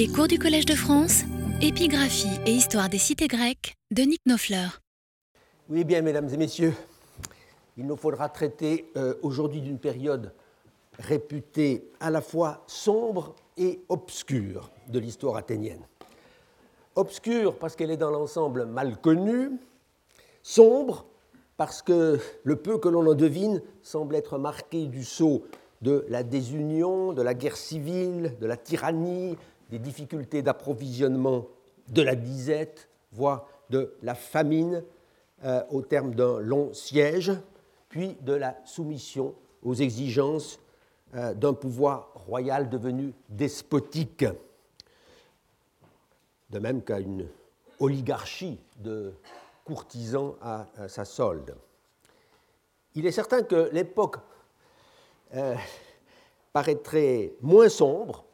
Les cours du Collège de France, épigraphie et histoire des cités grecques de Nick Nofleur. Oui, bien, mesdames et messieurs, il nous faudra traiter euh, aujourd'hui d'une période réputée à la fois sombre et obscure de l'histoire athénienne. Obscure parce qu'elle est dans l'ensemble mal connue, sombre parce que le peu que l'on en devine semble être marqué du sceau de la désunion, de la guerre civile, de la tyrannie, des difficultés d'approvisionnement, de la disette, voire de la famine euh, au terme d'un long siège, puis de la soumission aux exigences euh, d'un pouvoir royal devenu despotique, de même qu'à une oligarchie de courtisans à, sa solde. Il est certain que l'époque euh, paraîtrait moins sombre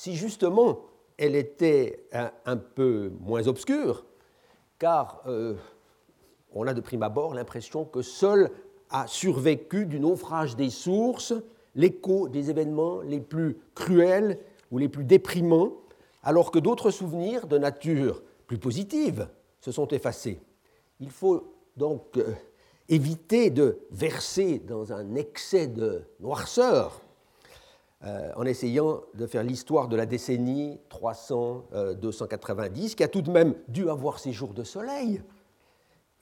si justement elle était un, peu moins obscure, car euh, on a de prime abord l'impression que seul a survécu du naufrage des sources l'écho des événements les plus cruels ou les plus déprimants, alors que d'autres souvenirs de nature plus positive se sont effacés. Il faut donc euh, éviter de verser dans un excès de noirceur euh, en essayant de faire l'histoire de la décennie 300-290, qui a tout de même dû avoir ses jours de soleil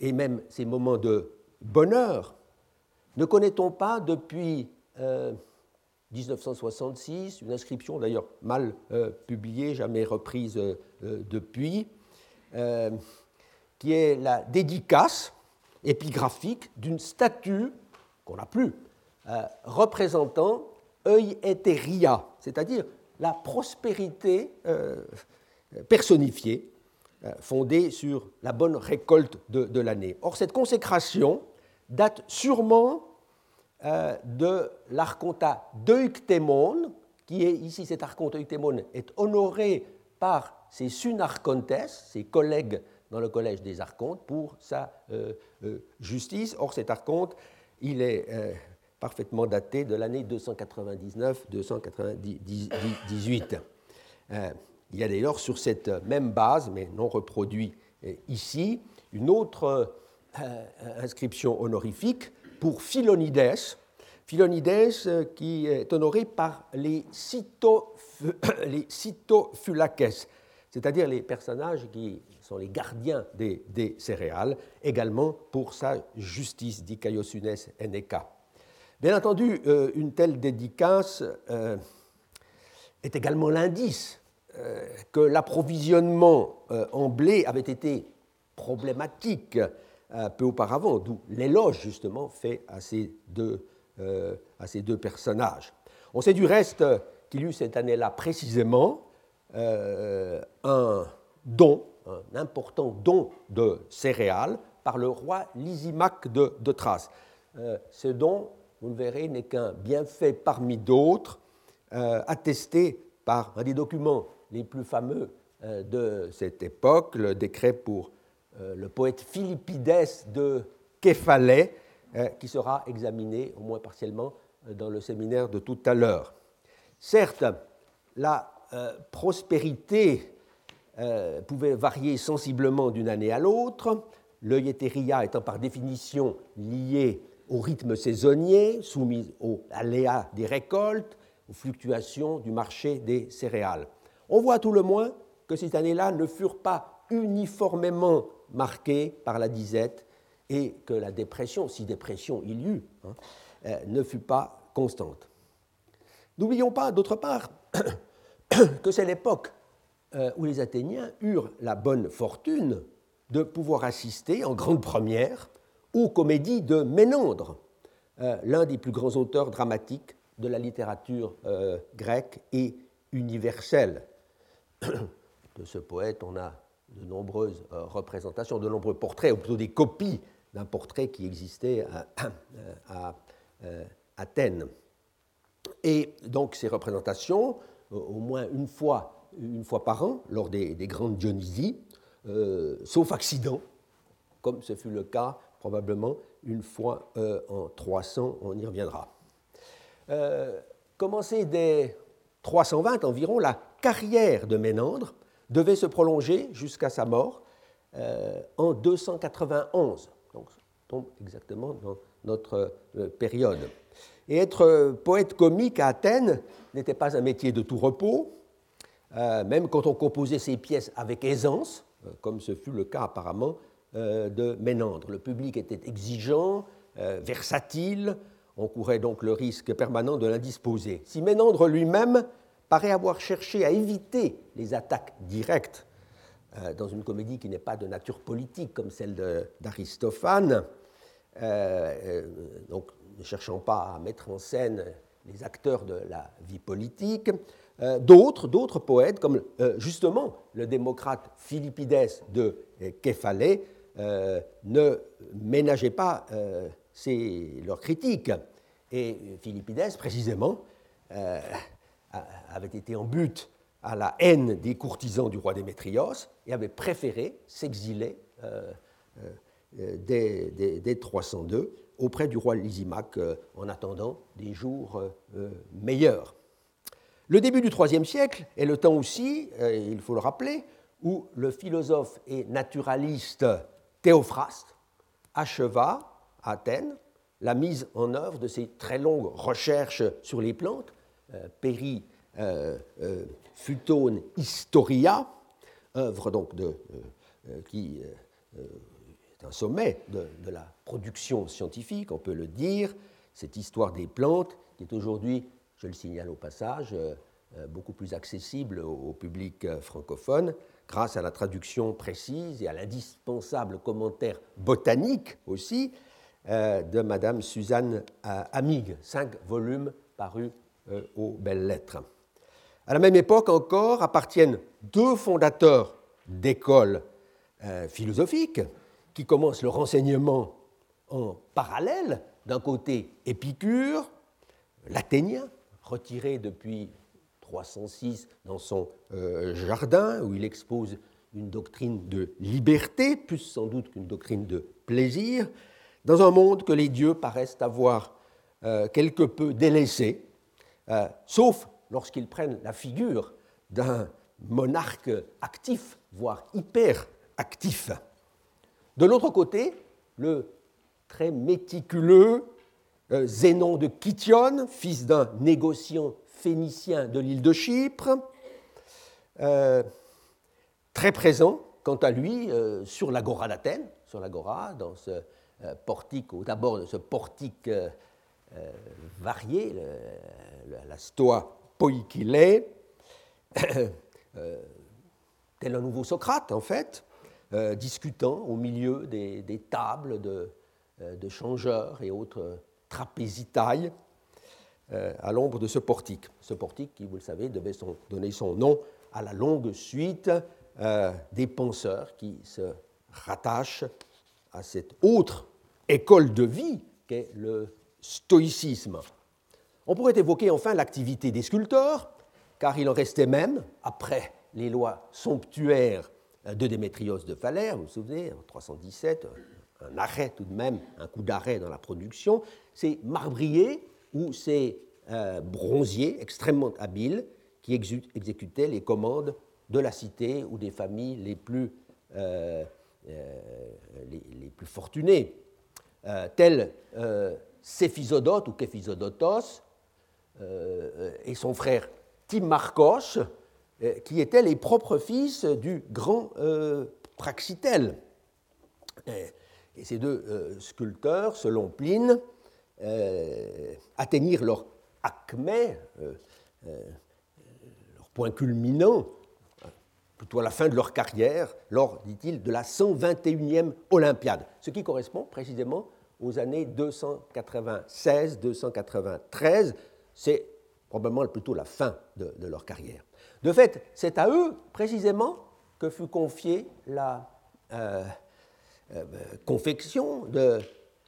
et même ses moments de bonheur. Ne connaît-on pas depuis 1966 euh, une inscription, d'ailleurs mal publiée, jamais reprise depuis, qui est la dédicace épigraphique d'une statue qu'on n'a plus, euh, Eueteria, c'est-à-dire la prospérité euh, personnifiée, euh, fondée sur la bonne récolte de, l'année. Or, cette consécration date sûrement de l'archontat d'Euctémon, qui est ici, cet archonte Euctémon est honoré par ses sunarchontes, ses collègues dans le collège des archontes pour sa euh, euh, justice. Or, cet archonte, il est euh, parfaitement daté de l'année 299-298. il y a d'ailleurs sur cette même base, mais non reproduit ici, une autre inscription honorifique pour Philonides, Philonides qui est honoré par les, cyto, les c'est-à-dire les personnages qui sont les gardiens des, céréales, également pour sa justice, dit Caiosunes Eneka. Bien entendu, euh, une telle dédicace euh, est également l'indice euh, que l'approvisionnement en blé avait été problématique peu auparavant, d'où l'éloge justement fait à ces, deux, personnages. On sait du reste qu'il y eut cette année-là précisément un don un important don de céréales par le roi Lysimaque de, Thrace. Euh, ce don, vous le verrez, n'est qu'un bienfait parmi d'autres, euh, attesté par un des documents les plus fameux euh, de cette époque, le décret pour le poète Philippides de Képhalais, qui sera examiné, au moins partiellement, dans le séminaire de tout à l'heure. Certes, la prospérité euh, pouvait varier sensiblement d'une année à l'autre, l'œilletéria étant par définition lié au rythme saisonnier, soumis aux aléas des récoltes, aux fluctuations du marché des céréales. On voit tout le moins que ces années-là ne furent pas uniformément marquées par la disette et que la dépression, si dépression il y eut, hein, euh, ne fut pas constante. N'oublions pas, d'autre part, que c'est l'époque euh, où les Athéniens eurent la bonne fortune de pouvoir assister en grande première aux comédies de Ménandre, euh, l'un des plus grands auteurs dramatiques de la littérature euh, grecque et universelle. De ce poète, on a de nombreuses représentations, de nombreux portraits, ou plutôt des copies d'un portrait qui existait à, Athènes. Et donc ces représentations, au moins une fois une fois par an lors des, grandes Dionysies, euh, sauf accident, comme ce fut le cas probablement une fois euh, en 300, on y reviendra. Euh, commencé dès 320 environ, la carrière de Ménandre devait se prolonger jusqu'à sa mort en 291. Donc, tombe exactement dans notre période. Et être poète comique à Athènes n'était pas un métier de tout repos, même quand on composait ses pièces avec aisance, comme ce fut le cas apparemment de Ménandre. Le public était exigeant, versatile, on courait donc le risque permanent de l'indisposer. Si Ménandre lui-même paraît avoir cherché à éviter les attaques directes euh, dans une comédie qui n'est pas de nature politique comme celle d'Aristophane, euh, euh, donc ne cherchant pas à mettre en scène les acteurs de la vie politique, d'autres, d'autres poètes, comme justement le démocrate Philippides de Képhalais, ne ménageaient pas c'est leur critique. Et Philippides, précisément, euh, avait été en but à la haine des courtisans du roi Démétrios et avait préféré s'exiler euh, euh, dès, 302 auprès du roi Lysimaque en attendant des jours meilleurs. Le début du IIIe siècle est le temps aussi, il faut le rappeler, où le philosophe et naturaliste Théophraste acheva Athènes la mise en œuvre de ces très longues recherches sur les plantes, euh, Peri euh, euh, Futone Historia, œuvre donc de, qui est un sommet de, la production scientifique, on peut le dire, cette histoire des plantes qui est aujourd'hui, je le signale au passage, beaucoup plus accessible au public francophone grâce à la traduction précise et à l'indispensable commentaire botanique aussi euh, de Madame Suzanne euh, Amig, cinq volumes parus euh, aux belles lettres. À la même époque encore appartiennent deux fondateurs d'écoles philosophiques qui commencent le renseignement en parallèle. D'un côté, Épicure, l'Athénien, retiré depuis 306 dans son jardin, où il expose une doctrine de liberté, plus sans doute qu'une doctrine de plaisir, dans un monde que les dieux paraissent avoir euh, quelque peu délaissé, euh, sauf lorsqu'ils prennent la figure d'un monarque actif, voire hyper actif. De l'autre côté, le très méticuleux euh, Zénon de Kition, fils d'un négociant phénicien de l'île de Chypre, très présent, quant à lui, sur l'agora d'Athènes, sur l'agora, dans ce euh, portique, d'abord de ce portique euh, euh, varié, la stoa poikile, tel un nouveau Socrate en fait, discutant au milieu des, tables de, de, changeurs et autres trapézitailles à l'ombre de ce portique. Ce portique qui, vous le savez, devait donner son nom à la longue suite des penseurs qui se rattachent à cette autre école de vie qu'est le stoïcisme. On pourrait évoquer enfin l'activité des sculpteurs, car il en restait même, après les lois somptuaires de Démétrios de Phalère, vous vous souvenez, en 317, un arrêt tout de même, un coup d'arrêt dans la production, ces marbriers ou ces bronziers extrêmement habiles qui exécutaient les commandes de la cité ou des familles les plus, euh, euh, les, plus fortunées. Euh, tels Céphisodote ou Képhisodotos et son frère Timarchos, qui étaient les propres fils du grand Praxitèle. Et ces deux sculpteurs, selon Pline, atteignirent leur acmé, leur point culminant, plutôt à la fin de leur carrière, lors, dit-il, de la 121e Olympiade, ce qui correspond précisément aux années 296-293. C'est probablement plutôt la fin de, leur carrière. De fait, c'est à eux précisément que fut confiée la euh, euh, confection de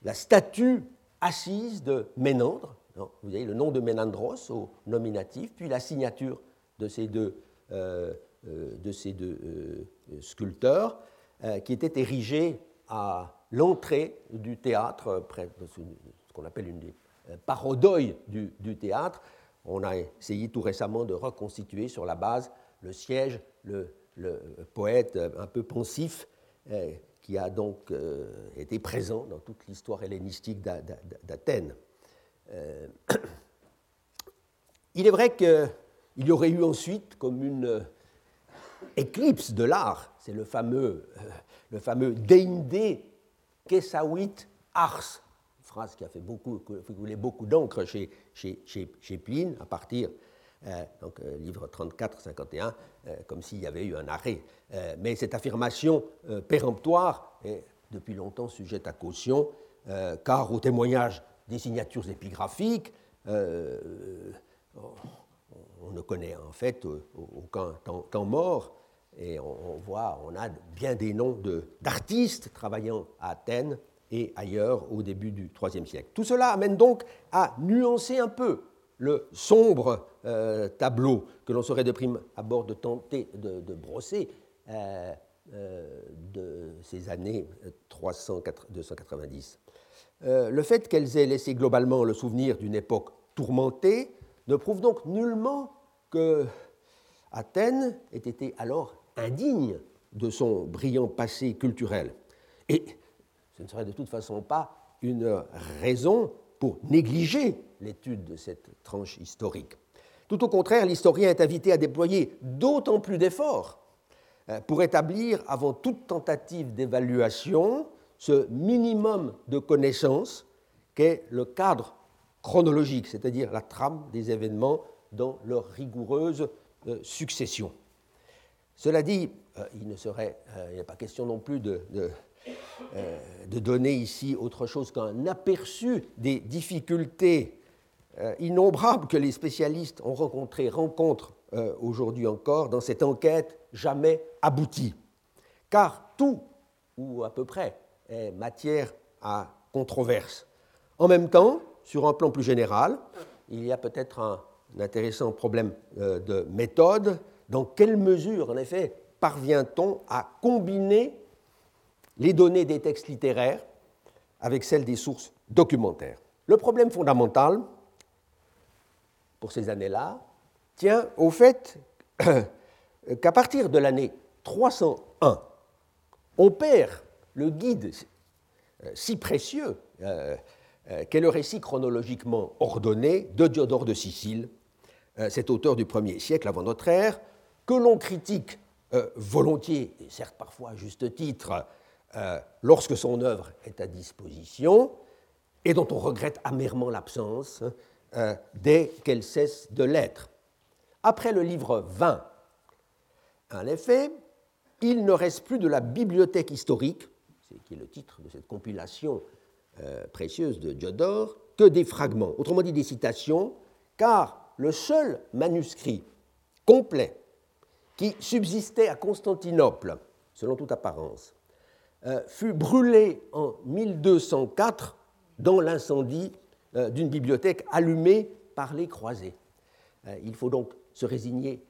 la statue assise de Ménandre. vous avez le nom de Ménandros au nominatif, puis la signature de ces deux euh, euh, de ces deux euh, sculpteurs, qui étaient érigés à l'entrée du théâtre, près de ce qu'on appelle une des du, théâtre. On a essayé tout récemment de reconstituer sur la base le siège, le, poète un peu pensif qui a donc été présent dans toute l'histoire hellénistique d'Athènes. il est vrai qu'il y aurait eu ensuite comme une éclipse de l'art, c'est le fameux, le fameux Deinde Kesawit Ars, phrase qui a fait beaucoup, beaucoup d'encre chez, chez, chez, Pline, à partir, euh, donc euh, livre 34-51, euh, comme s'il y avait eu un arrêt. mais cette affirmation péremptoire est depuis longtemps sujette à caution, car au témoignage des signatures épigraphiques, on, ne connaît en fait aucun temps, mort, et on, on, voit, on a bien des noms d'artistes travaillant à Athènes et ailleurs au début du IIIe siècle. Tout cela amène donc à nuancer un peu le sombre euh, tableau que l'on serait de prime abord de tenter de, brosser euh, euh, de ces années 300-290. le fait qu'elles aient laissé globalement le souvenir d'une époque tourmentée ne prouve donc nullement que Athènes ait été alors indigne de son brillant passé culturel. Et ce ne serait de toute façon pas une raison pour négliger l'étude de cette tranche historique. Tout au contraire, l'historien est invité à déployer d'autant plus d'efforts euh, pour établir, avant toute tentative d'évaluation, ce minimum de connaissances qu'est le cadre chronologique, c'est-à-dire la trame des événements dans leur rigoureuse euh, succession. Cela dit, euh, il ne serait il pas question non plus de donner ici autre chose qu'un aperçu des difficultés innombrables que les spécialistes ont rencontrées, rencontrent euh, aujourd'hui encore dans cette enquête jamais aboutie. Car tout, ou à peu près, est matière à controverse. En même temps, sur un plan plus général, il y a peut-être un, intéressant problème de méthode. Dans quelle mesure, en effet, parvient-on à combiner les données des textes littéraires avec celles des sources documentaires? Le problème fondamental pour ces années-là tient au fait qu'à partir de l'année 301, on perd le guide euh, si précieux euh, euh, qu'est le récit chronologiquement ordonné de Diodore de Sicile, cet auteur du 1er siècle avant notre ère, que l'on critique volontiers, et certes parfois à juste titre, euh, lorsque son œuvre est à disposition et dont on regrette amèrement l'absence euh, dès qu'elle cesse de l'être. Après le livre 20, en effet, il ne reste plus de la bibliothèque historique, qui est le titre de cette compilation euh, précieuse de Diodore, que des fragments, autrement dit des citations, car le seul manuscrit complet qui subsistait à Constantinople, selon toute apparence, euh, fut brûlé en 1204 dans l'incendie d'une bibliothèque allumée par les croisés. Euh, il faut donc se résigner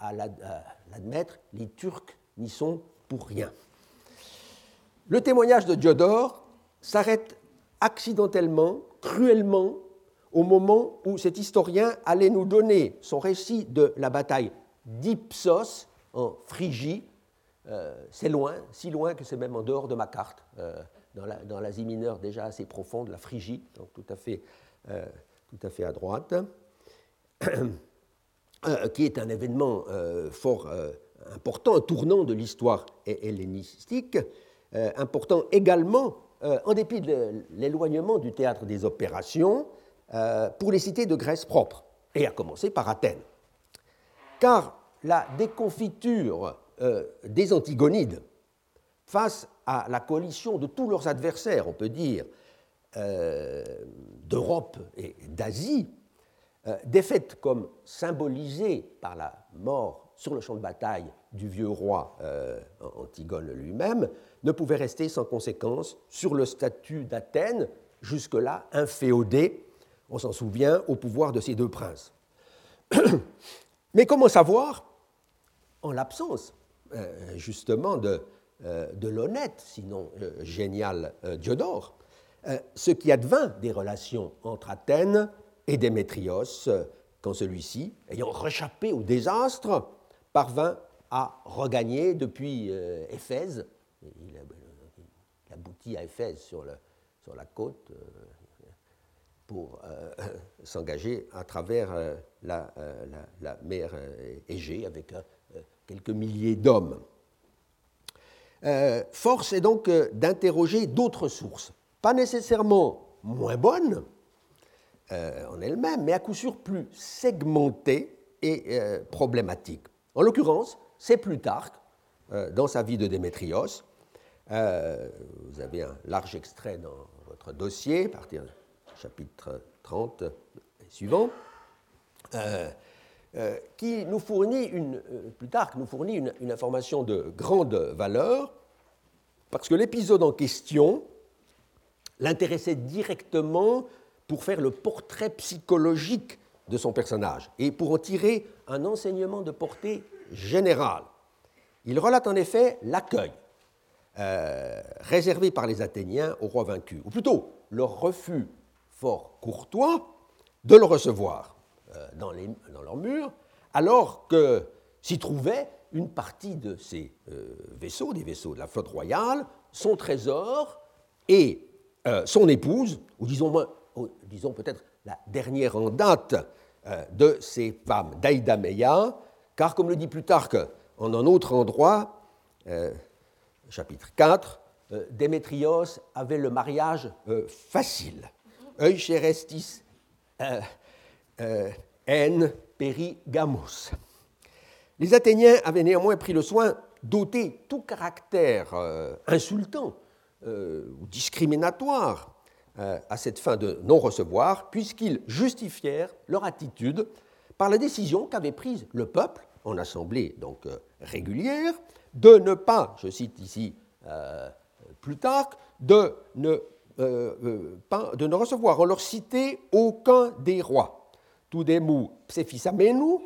à l'admettre, les Turcs n'y sont pour rien. Le témoignage de Diodore s'arrête accidentellement, cruellement, au moment où cet historien allait nous donner son récit de la bataille d'Ipsos en Phrygie euh, c'est loin, si loin que c'est même en dehors de ma carte, euh, dans l'Asie mineure déjà assez profonde, la Phrygie, donc tout à fait, euh, tout à, fait à droite, qui est un événement fort important, un tournant de l'histoire hellénistique, important également, en dépit de l'éloignement du théâtre des opérations, pour les cités de Grèce propre, et à commencer par Athènes. Car la déconfiture euh, des Antigonides face à la coalition de tous leurs adversaires, on peut dire, euh, d'Europe et d'Asie, euh, défaite comme symbolisée par la mort sur le champ de bataille du vieux roi Antigone lui-même, ne pouvait rester sans conséquence sur le statut d'Athènes, jusque-là inféodé, on s'en souvient, au pouvoir de ces deux princes. Mais comment savoir, en l'absence euh, justement de, euh, de l'honnête, sinon euh, génial Diodore, ce qui advint des relations entre Athènes et Démétrios, quand celui-ci, ayant réchappé au désastre, parvint à regagner depuis Éphèse. Il, aboutit à Éphèse sur, la côte pour s'engager à travers la, mer Égée avec quelques milliers d'hommes. Force est donc d'interroger d'autres sources, pas nécessairement moins bonnes, euh, en elle-même, mais à coup sûr plus segmentée et euh, problématique. En l'occurrence, c'est Plutarque, euh, dans sa vie de Démétrios. vous avez un large extrait dans votre dossier, à partir du chapitre 30 et suivant, qui nous fournit une, nous fournit une, information de grande valeur, parce que l'épisode en question l'intéressait directement pour faire le portrait psychologique de son personnage et pour en tirer un enseignement de portée générale. Il relate en effet l'accueil euh, réservé par les Athéniens au roi vaincu, ou plutôt leur refus fort courtois de le recevoir euh, dans, les, dans leurs murs, alors que s'y trouvait une partie de ces euh, vaisseaux, des vaisseaux de la flotte royale, son trésor et son épouse, ou disons disons peut-être la dernière en date euh, de ces femmes d'Aïdameya, car comme le dit Plutarque en un autre endroit, euh, chapitre 4, euh, Démétrios avait le mariage facile. Eucherestis en perigamos. Les Athéniens avaient néanmoins pris le soin d'ôter tout caractère insultant ou discriminatoire euh, à cette fin de non-recevoir, puisqu'ils justifièrent leur attitude par la décision qu'avait prise le peuple, en assemblée donc euh, régulière, de ne pas, je cite ici euh, Plutarque, de ne, de ne recevoir en leur cité aucun des rois. Tudemu psephisamenu,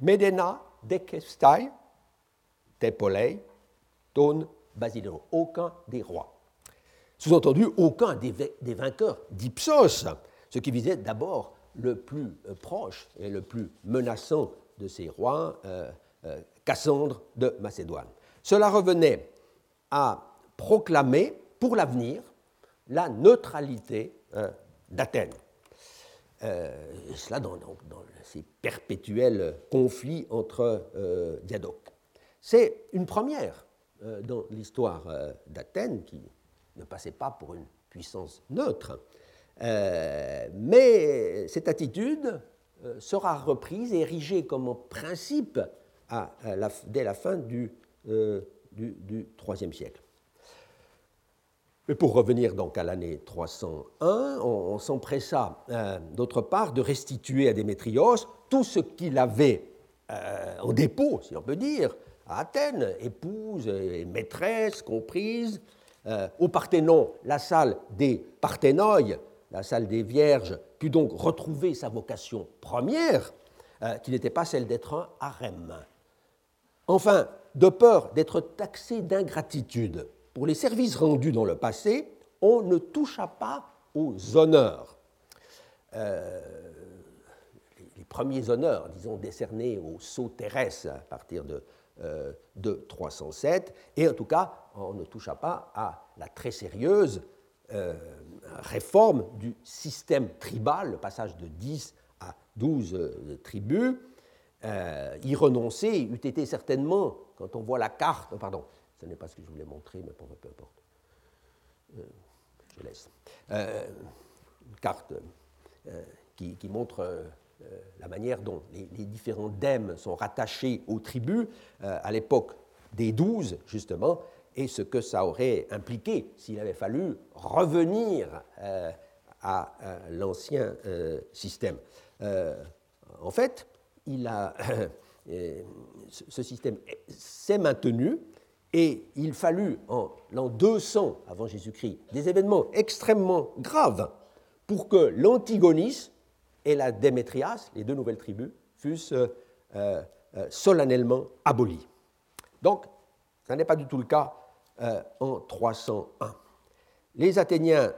Medena, Dekestai, Tepolei, Ton, Basileo. Aucun des rois. Sous-entendu, aucun des, vainqueurs d'Ipsos, ce qui visait d'abord le plus euh, proche et le plus menaçant de ces rois, euh, euh, Cassandre de Macédoine. Cela revenait à proclamer pour l'avenir la neutralité d'Athènes. Et cela dans, ces perpétuels conflits entre diadoques. C'est une première dans l'histoire d'Athènes qui ne passait pas pour une puissance neutre. Euh, mais cette attitude euh, sera reprise et érigée comme principe dès la fin du, euh, du, IIIe siècle. Mais pour revenir donc à l'année 301, on, s'empressa d'autre part de restituer à Démétrios tout ce qu'il avait en dépôt, si on peut dire, à Athènes, épouses et maîtresses comprises, euh, au Parthénon, la salle des Parthénoï, la salle des Vierges, put donc retrouver sa vocation première, euh, qui n'était pas celle d'être un harem. Enfin, de peur d'être taxé d'ingratitude pour les services rendus dans le passé, on ne toucha pas aux honneurs. Euh, les premiers honneurs, disons, décernés aux sceaux à partir de euh, de 307, et en tout cas, on ne toucha pas à la très sérieuse euh, réforme du système tribal, le passage de 10 à 12 euh, tribus. y renoncer eût été certainement, quand on voit la carte, pardon, ce n'est pas ce que je voulais montrer, mais peu importe. je laisse. une carte qui, qui, montre euh, la manière dont les, différents dèmes sont rattachés aux tribus euh, à l'époque des douze, justement, et ce que ça aurait impliqué s'il avait fallu revenir euh, à, l'ancien système. en fait, il a, ce système s'est maintenu et il fallut en l'an 200 avant Jésus-Christ des événements extrêmement graves pour que l'antigonisme et la Démétrias, les deux nouvelles tribus, fussent euh, euh, solennellement abolies. Donc, ce n'est pas du tout le cas euh, en 301. Les Athéniens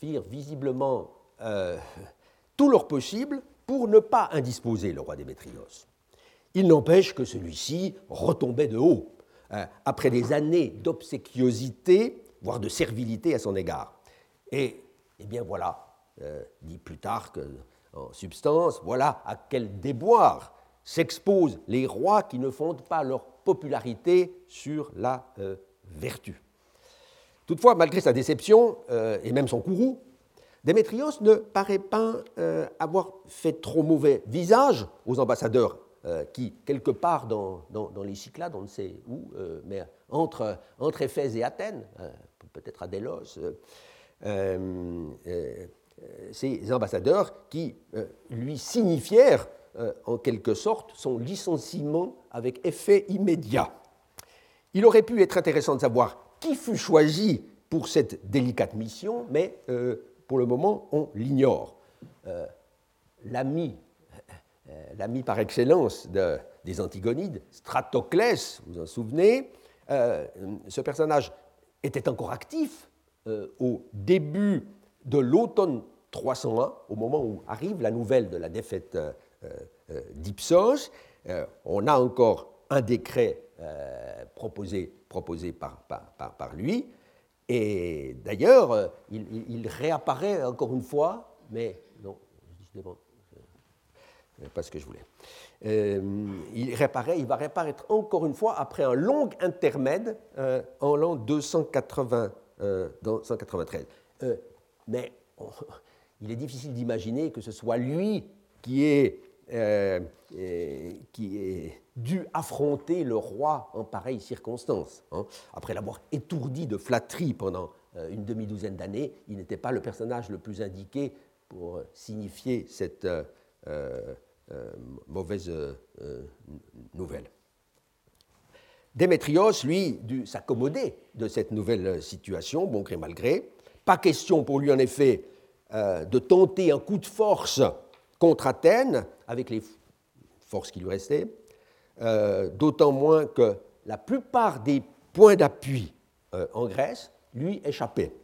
firent visiblement tout leur possible pour ne pas indisposer le roi Démétrios. Il n'empêche que celui-ci retombait de haut, après des années d'obséquiosité, voire de servilité à son égard. Et, eh bien voilà, dit plus tard que en substance, voilà à quel déboire s'exposent les rois qui ne fondent pas leur popularité sur la euh, vertu. Toutefois, malgré sa déception euh, et même son courroux, Démétrios ne paraît pas euh, avoir fait trop mauvais visage aux ambassadeurs qui, quelque part dans, les Cyclades, on ne sait où, mais entre, Éphèse et Athènes, peut-être à Délos, ces ambassadeurs qui lui signifièrent euh, en quelque sorte son licenciement avec effet immédiat. Il aurait pu être intéressant de savoir qui fut choisi pour cette délicate mission, mais euh, pour le moment, on l'ignore. Euh, l'ami, l'ami par excellence des Antigonides, Stratoclès, vous vous en souvenez, ce personnage était encore actif au début de l'automne 301, au moment où arrive la nouvelle de la défaite euh, euh, d'Ipsos. Euh, on a encore un décret proposé, proposé par, par, par, lui. Et d'ailleurs, il, réapparaît encore une fois, mais non, pas ce que je voulais. il, réapparaît, il va réapparaître encore une fois après un long intermède en l'an 280, 193. mais il est difficile d'imaginer que ce soit lui qui euh, qui dû affronter le roi en pareille circonstance. Hein. Après l'avoir étourdi de flatterie pendant euh, une demi-douzaine d'années, il n'était pas le personnage le plus indiqué pour signifier cette euh, mauvaise nouvelle. Démétrios, lui, dut s'accommoder de cette nouvelle situation, bon gré mal gré. Pas question pour lui, en effet, de tenter un coup de force contre Athènes, avec les forces qui lui restaient, euh, d'autant moins que la plupart des points d'appui euh, en Grèce lui échappaient.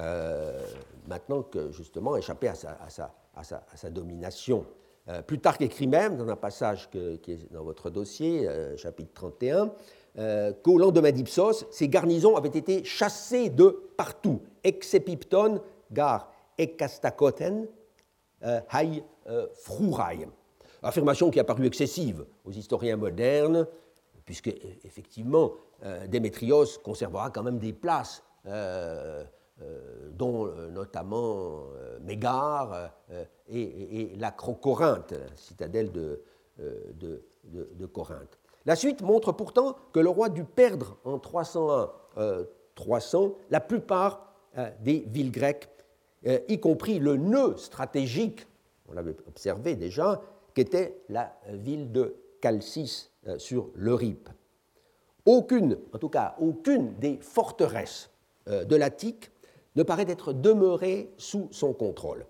Euh, maintenant que justement échappaient à sa, domination. Plutarque écrit même, dans un passage qui est dans votre dossier, chapitre 31, qu'au lendemain d'Ipsos, ces garnisons avaient été chassées de partout, excepipton, gar ekastakoten, hai euh, Frourai. Affirmation qui a paru excessive aux historiens modernes, puisque effectivement euh, Démétrios conservera quand même des places, euh, dont notamment Mégare et, l'Acrocorinthe, citadelle de, de, Corinthe. La suite montre pourtant que le roi dut perdre en 301-300 la plupart des villes grecques, y compris le nœud stratégique on l'avait observé déjà, qu'était la ville de Calcis euh, sur l'Euripe. Aucune, en tout cas, aucune des forteresses euh, de l'Attique ne paraît être demeurée sous son contrôle.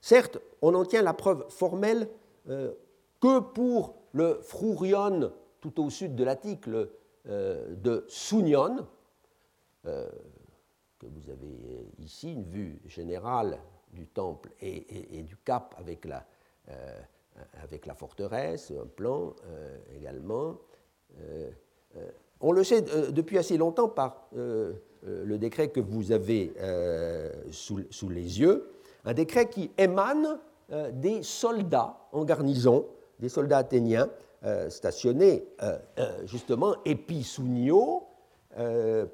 Certes, on en tient la preuve formelle euh, que pour le Frourion tout au sud de l'Attique, de Sounion, que vous avez ici, une vue générale du temple et, du cap avec la, euh, avec la forteresse, un plan euh, également. Euh, on le sait depuis assez longtemps par le décret que vous avez sous, sous, les yeux, un décret qui émane des soldats en garnison, des soldats athéniens stationnés justement Episounio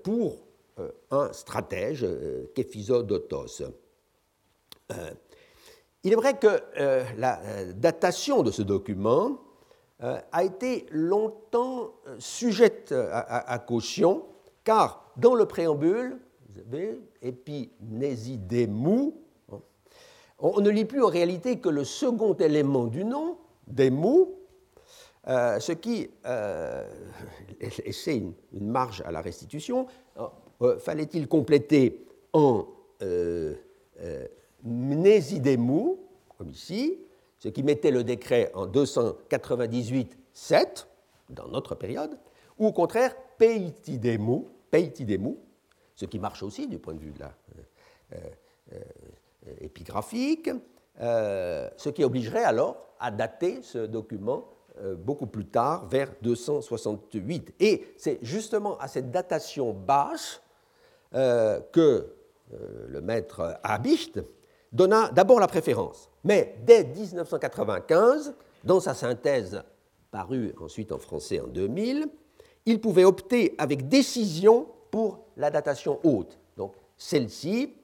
pour un stratège, Képhisodotos. Euh, il est vrai que euh, la euh, datation de ce document a été longtemps sujette à, caution, car dans le préambule, vous avez Epinésidémou, hein, on ne lit plus en réalité que le second élément du nom, Démou, ce qui laissait une, marge à la restitution. Fallait-il compléter en mnésidémou, comme ici, ce qui mettait le décret en 298-7, dans notre période, ou au contraire peitidémou, peitidémou, ce qui marche aussi du point de vue de la, euh, euh, épigraphique, euh, ce qui obligerait alors à dater ce document beaucoup plus tard, vers 268. Et c'est justement à cette datation basse que le maître Habicht donna d'abord la préférence. Mais dès 1995, dans sa synthèse parue ensuite en français en 2000, il pouvait opter avec décision pour la datation haute. Donc celle-ci,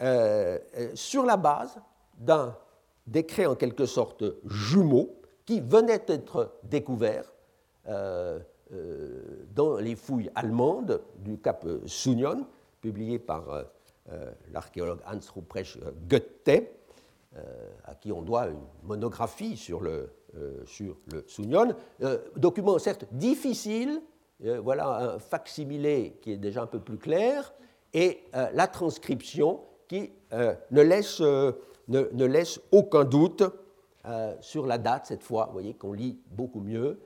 euh, euh, sur la base d'un décret en quelque sorte jumeau qui venait d'être découvert euh, dans les fouilles allemandes du cap Sunion, publié par l'archéologue Hans Ruprecht Goethe, à qui on doit une monographie sur le, sur le Sunion. document certes difficile, voilà un facsimilé qui est déjà un peu plus clair, et la transcription qui euh, ne, laisse, euh, ne, laisse, aucun doute euh, sur la date, cette fois, vous voyez qu'on lit beaucoup mieux,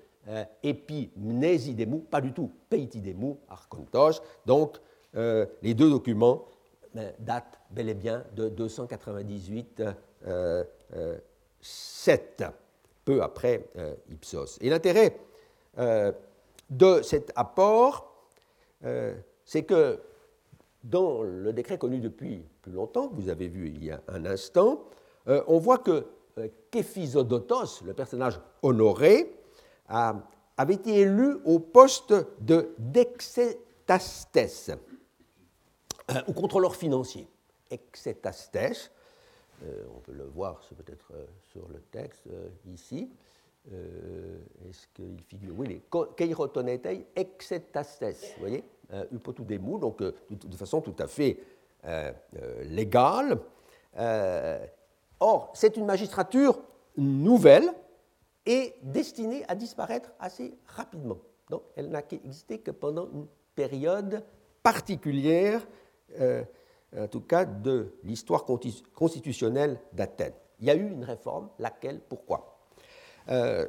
Epimnésidemu, pas du tout, Peitidemu, Arkontos. Donc, les deux documents datent bel et bien de 298 7, peu après Ipsos. Et l'intérêt de cet apport, c'est que dans le décret connu depuis plus longtemps, que vous avez vu il y a un instant, euh, on voit que euh, Képhisodotos, le personnage honoré, avait été élu au poste de d'exétastes, euh, ou contrôleur financier. Exétastes, on peut le voir peut-être sur le texte ici. Est-ce qu'il figure? Oui, les Keirotonetei exétastes, vous voyez? Euh, Upotudemu, donc euh, de façon tout à fait euh, légale. or, c'est une magistrature nouvelle et destinée à disparaître assez rapidement. Donc, elle n'a existé que pendant une période particulière, en tout cas de l'histoire constitutionnelle d'Athènes. Il y a eu une réforme, laquelle, pourquoi?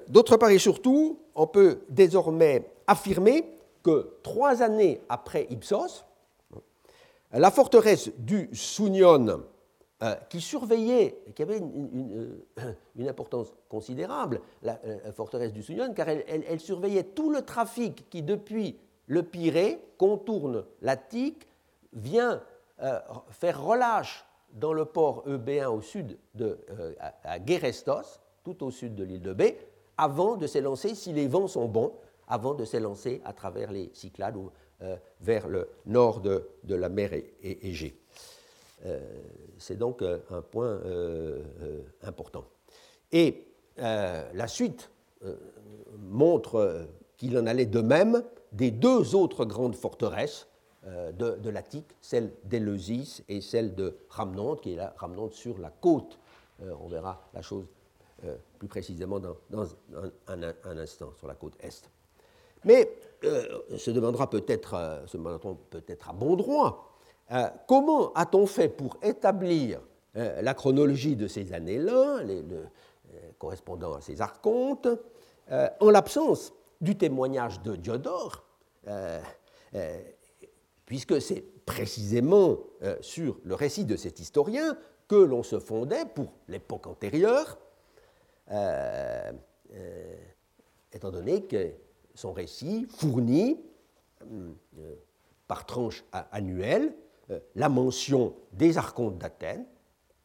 D'autre part et surtout, on peut désormais affirmer que trois années après Ipsos, la forteresse du Sounion, euh, qui surveillait, qui avait une, euh, importance considérable, la, euh, forteresse du Sounion, car elle, surveillait tout le trafic qui, depuis le Pirée, contourne l'Attique, vient faire relâche dans le port eubéen au sud de, à Guérestos, tout au sud de l'île de Bé, avant de s'élancer, si les vents sont bons, avant de s'élancer à travers les Cyclades ou euh, vers le nord de, la mer Égée. Euh, c'est donc euh, un point important. Et la suite montre qu'il en allait de même des deux autres grandes forteresses de, de l'Attique, celle d'Éleusis et celle de Ramnonte, qui est la Ramnonte sur la côte. on verra la chose plus précisément dans, un, instant, sur la côte est. Mais euh, se demandera peut-être euh, peut-être à bon droit euh, comment a-t-on fait pour établir la chronologie de ces années-là, correspondant à ces archontes, en l'absence du témoignage de Diodore, puisque c'est précisément sur le récit de cet historien que l'on se fondait pour l'époque antérieure, étant donné que son récit fournit euh, par tranche annuelle euh, la mention des archontes d'Athènes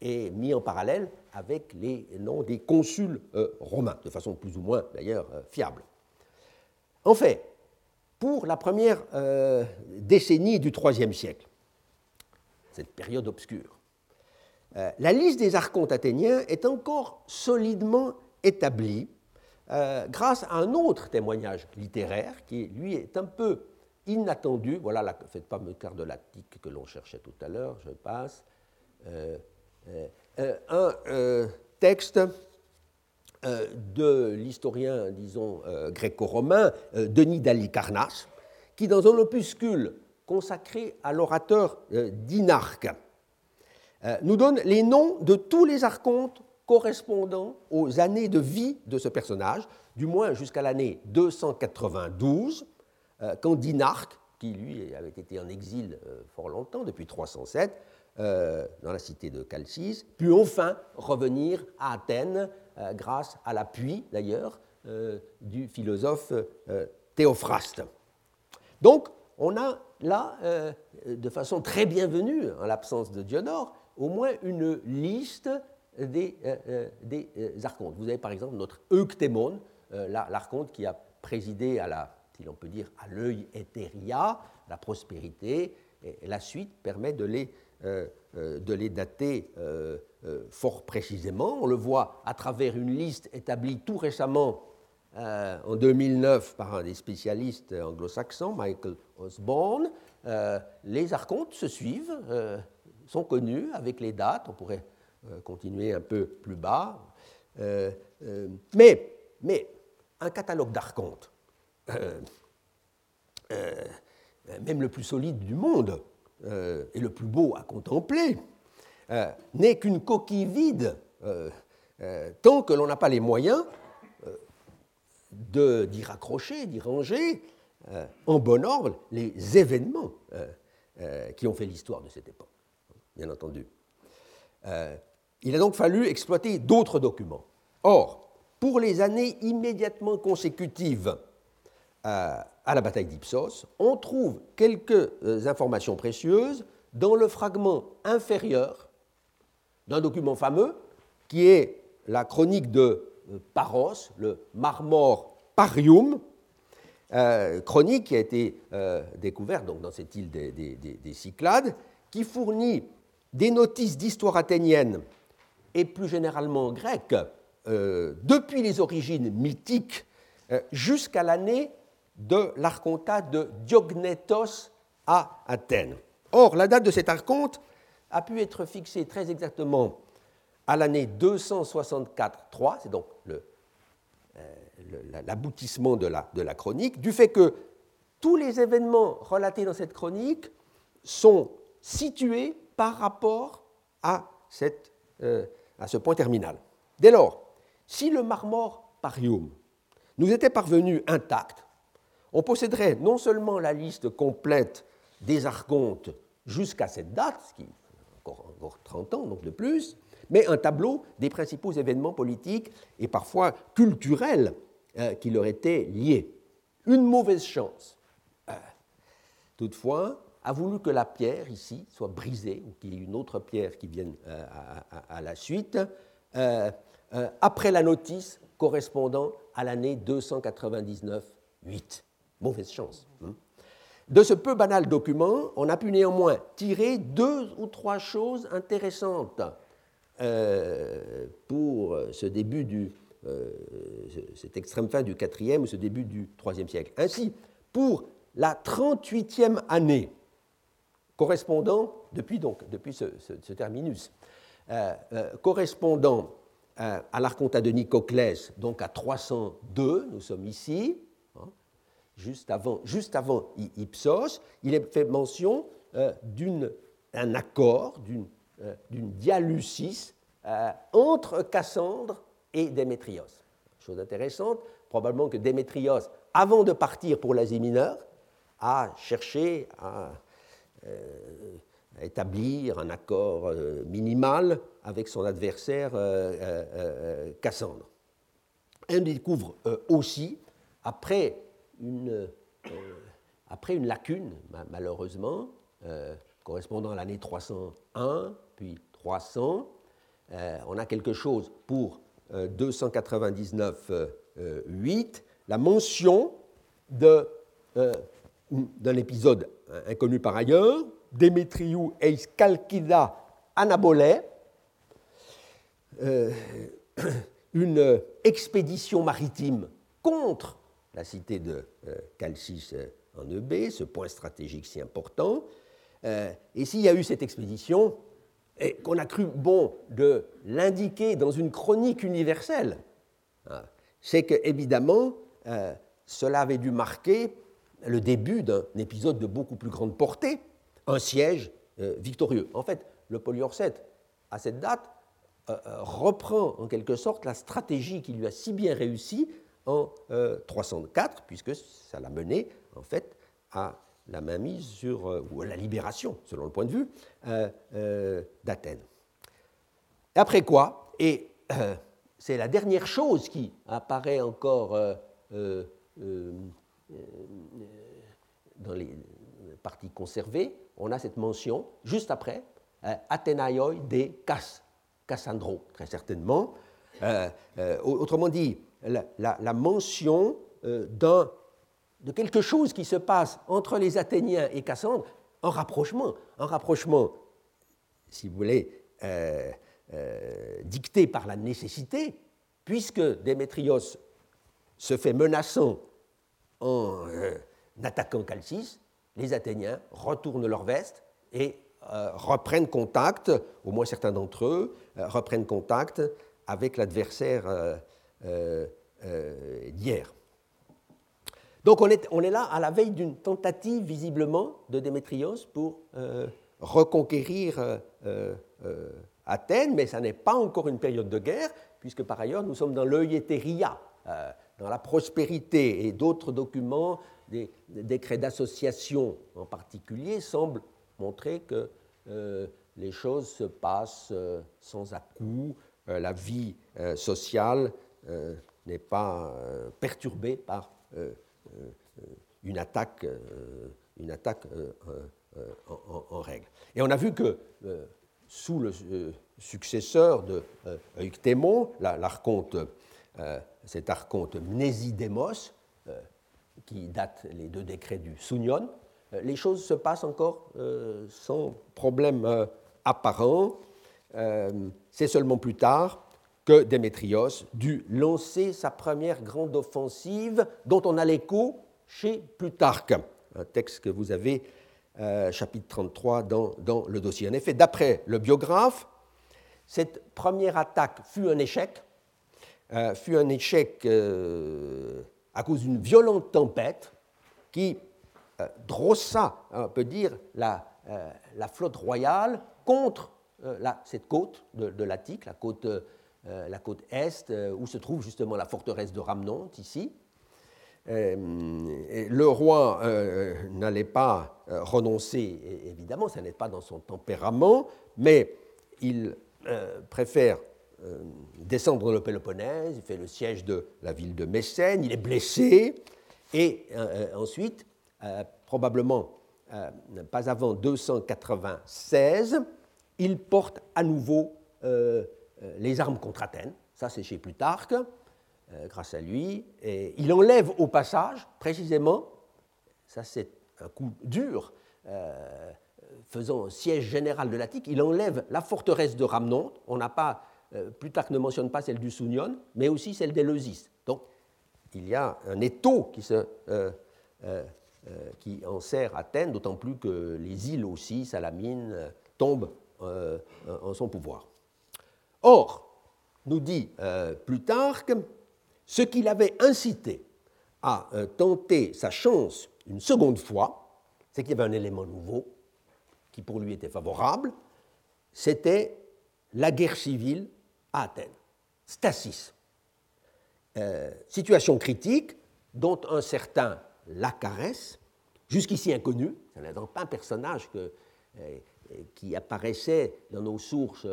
et mis en parallèle avec les noms des consuls euh, romains, de façon plus ou moins d'ailleurs fiable. En fait, pour la première décennie du IIIe siècle, cette période obscure, la liste des archontes athéniens est encore solidement établie euh, grâce à un autre témoignage littéraire qui, lui, est un peu inattendu. Voilà la, cette fameuse carte de l'Attique que l'on cherchait tout à l'heure, je passe. Euh, euh, un texte de l'historien, disons, gréco-romain Denis d'Alicarnasse, qui, dans un opuscule consacré à l'orateur d'Inarque, nous donne les noms de tous les archontes correspondant aux années de vie de ce personnage, du moins jusqu'à l'année 292, euh, quand Dinarque, qui lui avait été en exil euh, fort longtemps, depuis 307, euh, dans la cité de Chalcis, put enfin revenir à Athènes grâce à l'appui d'ailleurs du philosophe Théophraste. Donc, on a là, de façon très bienvenue, en l'absence de Dionore, au moins une liste des, des archontes. Vous avez par exemple notre Euctémon, l'archonte qui a présidé à la, si l'on peut dire, à l'œil éthéria, la prospérité, et la suite permet de les, euh, euh, de les dater euh, fort précisément. On le voit à travers une liste établie tout récemment en 2009 par un des spécialistes anglo-saxons, Michael Osborne. les archontes se suivent, sont connus avec les dates. On pourrait continuer un peu plus bas. mais, un catalogue d'archontes euh, même le plus solide du monde euh, et le plus beau à contempler, euh, n'est qu'une coquille vide tant que l'on n'a pas les moyens d'y raccrocher, d'y ranger en bon ordre les événements qui ont fait l'histoire de cette époque, bien entendu. il a donc fallu exploiter d'autres documents. Or, pour les années immédiatement consécutives la bataille d'Ipsos, on trouve quelques euh, informations précieuses dans le fragment inférieur d'un document fameux qui est la chronique de euh, Paros, le Marmor Parium, euh, chronique qui a été découverte donc, dans cette île des, Cyclades, qui fournit des notices d'histoire athénienne et plus généralement grecque, depuis les origines mythiques jusqu'à l'année de l'archontat de Diognetos à Athènes. Or, la date de cet archonte a pu être fixée très exactement à l'année 264-3, c'est donc euh, l'aboutissement de la, chronique, du fait que tous les événements relatés dans cette chronique sont situés par rapport à, euh, à ce point terminal. Dès lors, si le marmor parium nous était parvenu intact, on posséderait non seulement la liste complète des archontes jusqu'à cette date, ce qui est encore, 30 ans, donc de plus, mais un tableau des principaux événements politiques et parfois culturels euh, qui leur étaient liés. Une mauvaise chance, euh, toutefois, a voulu que la pierre ici soit brisée, ou qu'il y ait une autre pierre qui vienne euh, à, la suite, après la notice correspondant à l'année 299-8 mauvaise chance. Hein. De ce peu banal document, on a pu néanmoins tirer deux ou trois choses intéressantes euh, pour ce début du, euh, cette extrême fin du IVe ou ce début du IIIe siècle. Ainsi, pour la 38e année, correspondant, depuis, donc, depuis ce, terminus, euh, correspondant à l'archontat de Nicoclès, donc à 302, nous sommes ici, juste avant, Ipsos, il est fait mention euh, d'un accord, d'une euh, euh, entre Cassandre et Démétrios. Chose intéressante, probablement que Démétrios, avant de partir pour l'Asie mineure, a cherché à, établir un accord minimal avec son adversaire Cassandre. On découvre aussi, après euh, après une lacune, malheureusement, euh, correspondant à l'année 301, puis 300. Euh, on a quelque chose pour 299-8, la mention d'un épisode inconnu par ailleurs, Demetriou eis calcida anabole, une expédition maritime contre la cité de euh, Calcis euh, en EB, ce point stratégique si important. Euh, et s'il y a eu cette expédition, et qu'on a cru bon de l'indiquer dans une chronique universelle, hein, c'est que évidemment cela avait dû marquer le début d'un épisode de beaucoup plus grande portée, un siège victorieux. En fait, le Poliorcète, à cette date, reprend en quelque sorte la stratégie qui lui a si bien réussi en 304, euh, puisque ça l'a mené en fait à la mainmise sur, euh, ou à la libération, selon le point de vue, euh, d'Athènes. Après quoi, et c'est la dernière chose qui apparaît encore dans les parties conservées. On a cette mention juste après, Athénaïoi de Cassandro, très certainement. autrement dit, la, mention de quelque chose qui se passe entre les Athéniens et Cassandre, un rapprochement, un rapprochement, si vous voulez, euh, euh, dicté par la nécessité, puisque Démétrios se fait menaçant en euh, attaquant Calcis, les Athéniens retournent leur veste et reprennent contact, au moins certains d'entre eux, reprennent contact avec l'adversaire d'hier. Donc on est, on est, là à la veille d'une tentative visiblement de Démétrios pour reconquérir Athènes, mais ça n'est pas encore une période de guerre, puisque par ailleurs nous sommes dans l'œilletéria, euh, dans la prospérité, et d'autres documents, des, décrets d'association en particulier, semblent montrer que euh, les choses se passent euh, sans à-coups, la vie sociale n'est pas perturbée par une attaque, une attaque en, règle. Et on a vu que sous le euh, successeur de euh, Euctémon, l'archonte, euh, cet archonte Mnésidémos, qui date les deux décrets du Sounion, les choses se passent encore sans problème apparent. C'est seulement plus tard que Démétrios dut lancer sa première grande offensive dont on a l'écho chez Plutarque, un texte que vous avez euh, chapitre 33 dans, dans, le dossier. En effet, d'après le biographe, cette première attaque fut un échec, euh, fut un échec euh, à cause d'une violente tempête qui drossa, on peut dire, la, la flotte royale contre cette côte de, de l'Attique, la côte, la côte est, où se trouve justement la forteresse de Ramnonte, ici. Euh, le roi euh, n'allait pas euh, renoncer, évidemment, ça n'est pas dans son tempérament, mais il préfère descendre le Péloponnèse, il fait le siège de la ville de Mécène, il est blessé, et ensuite, probablement pas avant 296, il porte à nouveau les armes contre Athènes, ça c'est chez Plutarque, euh, grâce à lui. Et il enlève au passage, précisément, ça c'est un coup dur, euh, faisant siège général de l'Attique, il enlève la forteresse de Ramnon. On n'a pas, euh, Plutarque ne mentionne pas celle du Sounion, mais aussi celle d'Éleusis. Donc il y a un étau qui, se, qui enserre Athènes, d'autant plus que les îles aussi, Salamine, tombent en son pouvoir. Or, nous dit Plutarque, ce qui l'avait incité à euh, tenter sa chance une seconde fois, c'est qu'il y avait un élément nouveau qui pour lui était favorable, c'était la guerre civile à Athènes, stasis. Euh, situation critique dont un certain Lacarès, jusqu'ici inconnu, ce n'est donc pas un personnage euh, qui apparaissait dans nos sources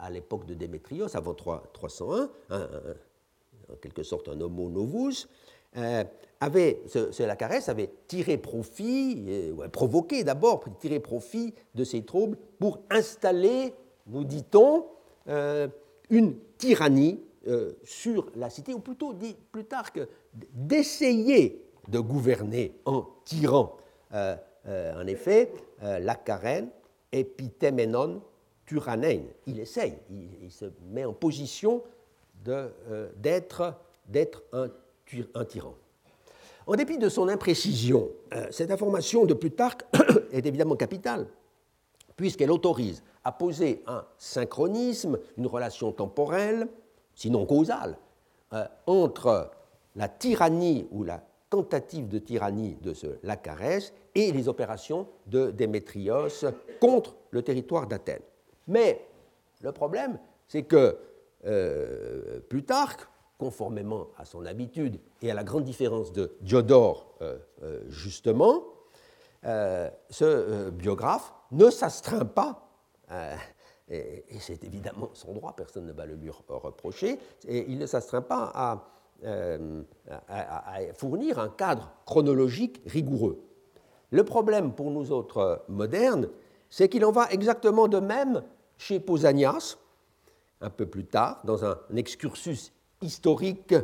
à l'époque de Démétrios, avant 301, en quelque sorte un homo novus, euh, avait, ce, la caresse avait tiré profit, euh, provoqué d'abord, tiré profit de ces troubles pour installer, nous dit-on, euh, une tyrannie sur la cité, ou plutôt dit plus tard que d'essayer de gouverner en tyran. en effet, la carène, tyrannein, il essaye, il, se met en position euh, d'être un, un, tyran. En dépit de son imprécision, euh, cette information de Plutarque est évidemment capitale, puisqu'elle autorise à poser un synchronisme, une relation temporelle, sinon causale, euh, entre la tyrannie ou la tentative de tyrannie de ce Lacarès et les opérations de Démétrios contre le territoire d'Athènes. Mais le problème, c'est que euh, Plutarque, conformément à son habitude et à la grande différence de Diodore, euh, euh, justement, ce biographe ne s'astreint pas et, c'est évidemment son droit, personne ne va le lui reprocher, et il ne s'astreint pas à, à, fournir un cadre chronologique rigoureux. Le problème pour nous autres modernes, c'est qu'il en va exactement de même chez Pausanias, un peu plus tard, dans un excursus historique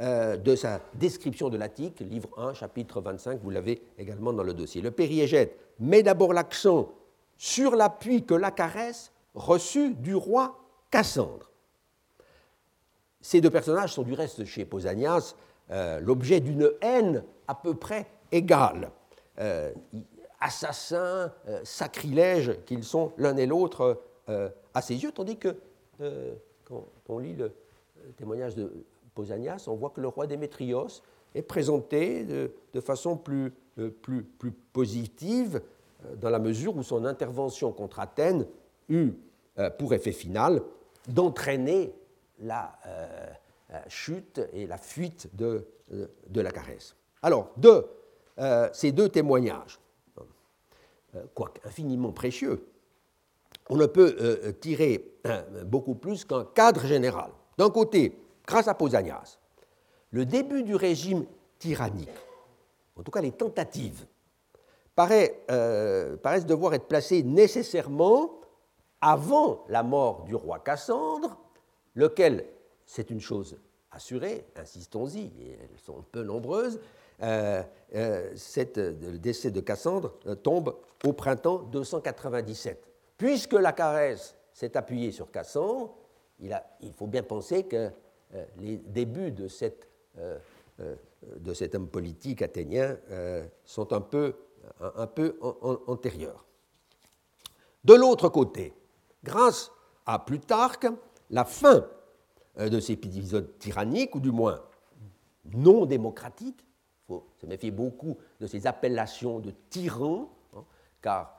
euh, de sa description de l'Attique, livre 1, chapitre 25, vous l'avez également dans le dossier. Le périégète met d'abord l'accent sur l'appui que la caresse reçut du roi Cassandre. Ces deux personnages sont du reste chez Pausanias euh, l'objet d'une haine à peu près égale. Euh, assassins, sacrilèges qu'ils sont l'un et l'autre à ses yeux, tandis que quand on lit le témoignage de Pausanias, on voit que le roi Démétrios est présenté de, façon plus, euh, positive euh, dans la mesure où son intervention contre Athènes eut euh, pour effet final d'entraîner la chute et la fuite de, de la caresse. Alors, de ces deux témoignages, quoique infiniment précieux, on ne peut tirer beaucoup plus qu'un cadre général. D'un côté, grâce à Pausanias, le début du régime tyrannique, en tout cas les tentatives, euh, paraissent devoir être placées nécessairement avant la mort du roi Cassandre, lequel, c'est une chose assurée, insistons-y, elles sont peu nombreuses, euh, euh, le décès de Cassandre tombe au printemps 297. Puisque la caresse s'est appuyée sur Cassandre, il, faut bien penser que euh, les débuts euh, euh, de cet homme politique athénien sont un peu, antérieurs. De l'autre côté, grâce à Plutarque, la fin de ces épisodes tyranniques, ou du moins non démocratiques, il faut se méfier beaucoup de ces appellations de tyrans, hein, car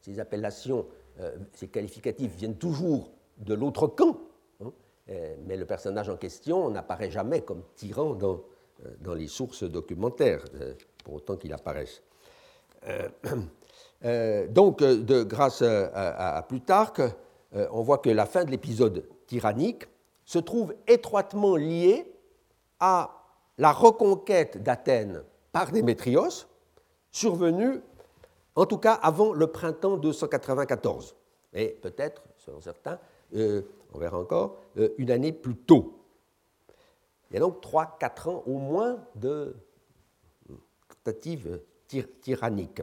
ces appellations, ces qualificatifs viennent toujours de l'autre camp, euh, mais le personnage en question n'apparaît jamais comme tyran dans, euh, dans les sources documentaires, euh, pour autant qu'il apparaisse. donc, de, grâce à, Plutarque, on voit que la fin de l'épisode tyrannique se trouve étroitement liée à la reconquête d'Athènes par Démétrios, survenue en tout cas avant le printemps 294, et peut-être, selon certains, on verra encore, euh, une année plus tôt. Il y a donc 3-4 ans au moins de tentatives tyranniques.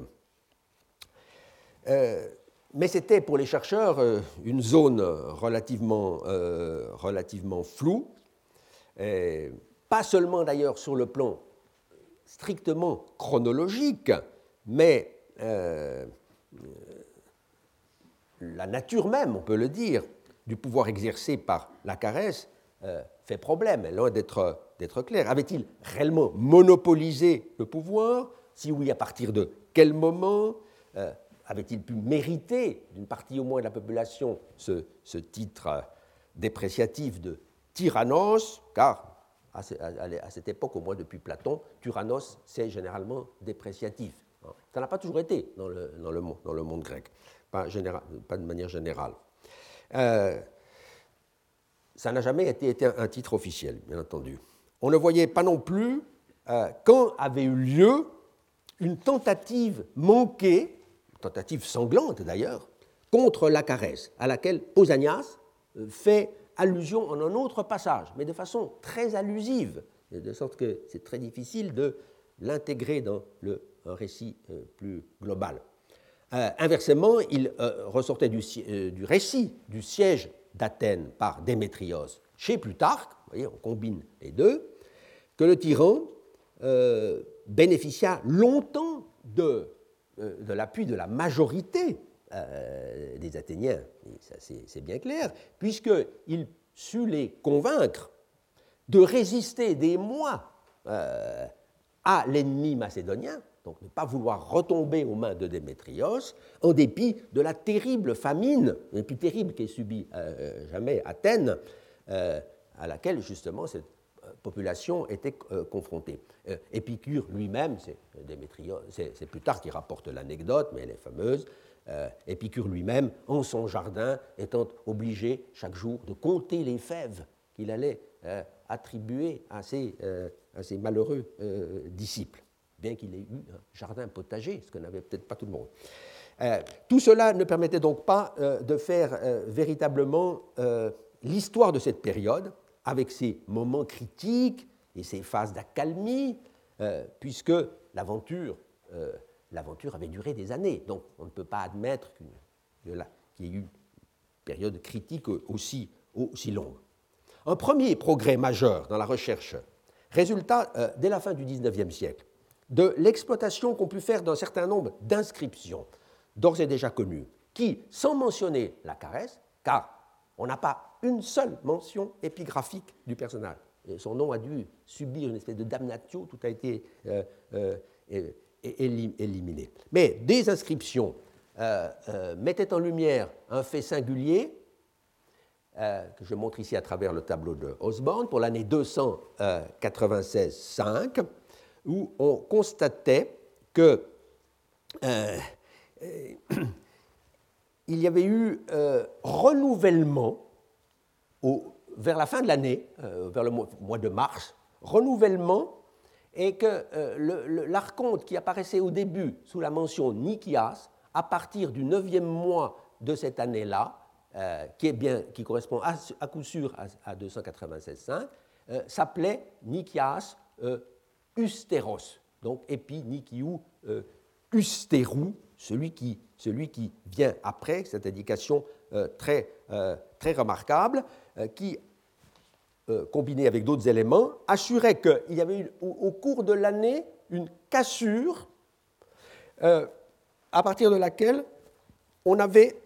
Euh, mais c'était pour les chercheurs euh, une zone relativement, relativement floue, pas seulement d'ailleurs sur le plan strictement chronologique, mais la nature même, on peut le dire, du pouvoir exercé par la caresse euh, fait problème, loin d'être clair. Avait-il réellement monopolisé le pouvoir? Si oui, à partir de quel moment? Euh, Avait-il pu mériter d'une partie au moins de la population ce, titre euh, dépréciatif de tyrannos? Car à, cette époque, au moins depuis Platon, tyrannos, c'est généralement dépréciatif. Ça n'a pas toujours été dans le, dans le, dans le monde grec, pas, général, pas de manière générale. Euh, ça n'a jamais été, un titre officiel, bien entendu. On ne voyait pas non plus euh, quand avait eu lieu une tentative manquée, tentative sanglante d'ailleurs, contre la caresse, à laquelle Pausanias euh, fait allusion en un autre passage, mais de façon très allusive, de sorte que c'est très difficile de l'intégrer dans le, récit plus global. Euh, inversement, il euh, ressortait euh, du, récit du siège d'Athènes par Démétrios chez Plutarque, vous voyez, on combine les deux, que le tyran bénéficia longtemps de, de l'appui de la majorité des Athéniens, c'est bien clair, puisqu'il sut les convaincre de résister des mois à l'ennemi macédonien, donc ne pas vouloir retomber aux mains de Démétrios, en dépit de la terrible famine, la plus terrible qu'ait subie euh, jamais Athènes, euh, à laquelle justement population était confrontée. Épicure lui-même, c'est plus tard qu'il rapporte l'anecdote, mais elle est fameuse, Épicure lui-même, en son jardin, étant obligé chaque jour de compter les fèves qu'il allait attribuer à ses malheureux disciples, bien qu'il ait eu un jardin potager, ce que n'avait peut-être pas tout le monde. Euh, tout cela ne permettait donc pas euh, de faire euh, véritablement l'histoire de cette période, avec ses moments critiques et ses phases d'accalmie, puisque l'aventure, avait duré des années. Donc on ne peut pas admettre qu'il y ait eu une période critique aussi, aussi longue. Un premier progrès majeur dans la recherche résulta dès la fin du XIXe siècle de l'exploitation qu'ont pu faire d'un certain nombre d'inscriptions d'ores et déjà connu, qui, sans mentionner la caresse, car on n'a pas une seule mention épigraphique du personnage, son nom a dû subir une espèce de damnatio, tout a été euh, euh, éliminé. Mais des inscriptions euh, mettaient en lumière un fait singulier, que je montre ici à travers le tableau de Osborne, pour l'année 296-5, où on constatait que euh, il y avait eu euh, renouvellement vers la fin de l'année, euh, vers le mois, de mars, renouvellement, et que l'archonte qui apparaissait au début sous la mention Nikias, à partir du neuvième mois de cette année-là, qui, correspond à, coup sûr à, 296.5, s'appelait Nikias Usteros, donc Epi Nikiou Usterou, celui qui, vient après, cette indication euh, très, euh, très remarquable, euh, qui, combinée avec d'autres éléments, assurait qu'il y avait eu, au, cours de l'année une cassure à partir de laquelle on avait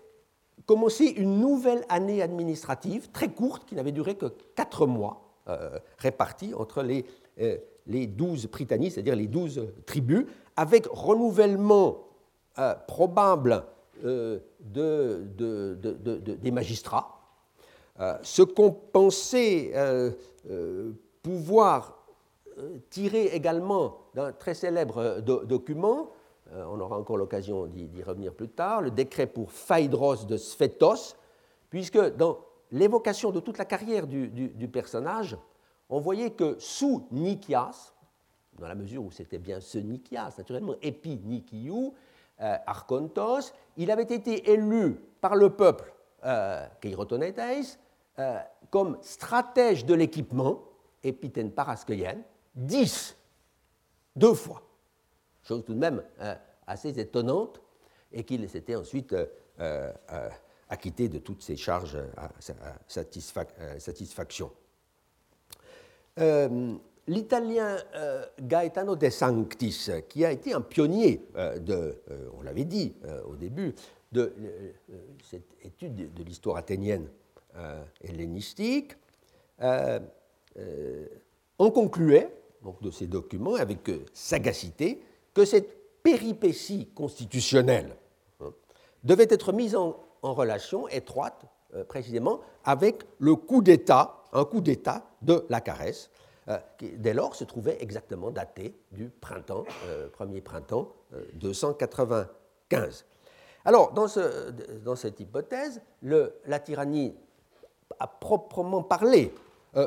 commencé une nouvelle année administrative très courte qui n'avait duré que quatre mois, répartie entre les, les douze Britanniques, c'est-à-dire les douze tribus, avec renouvellement euh, probable euh, de, des magistrats, euh, ce qu'on pensait pouvoir tirer également d'un très célèbre document, on aura encore l'occasion d'y revenir plus tard, le décret pour Phaedros de Sphétos, puisque dans l'évocation de toute la carrière du, personnage, on voyait que sous Nikias, dans la mesure où c'était bien ce Nikias, naturellement, Epi euh, Archontos, il avait été élu par le peuple euh, euh, comme stratège de l'équipement, épithène paraskeyen, dix, deux fois. Chose tout de même euh, assez étonnante, et qu'il s'était ensuite acquitté de toutes ses charges à, satisfaction l'italien euh, Gaetano De Sanctis, qui a été un pionnier euh, de, euh, on l'avait dit au début, de cette étude de, l'histoire athénienne hellénistique, en concluait donc, de ces documents avec sagacité que cette péripétie constitutionnelle hein, devait être mise en relation étroite précisément avec le coup d'État, un coup d'État de la caresse, euh, qui dès lors se trouvait exactement daté du printemps, euh, premier printemps 295. Euh, Alors, dans, ce, dans cette hypothèse, la tyrannie, à proprement parler,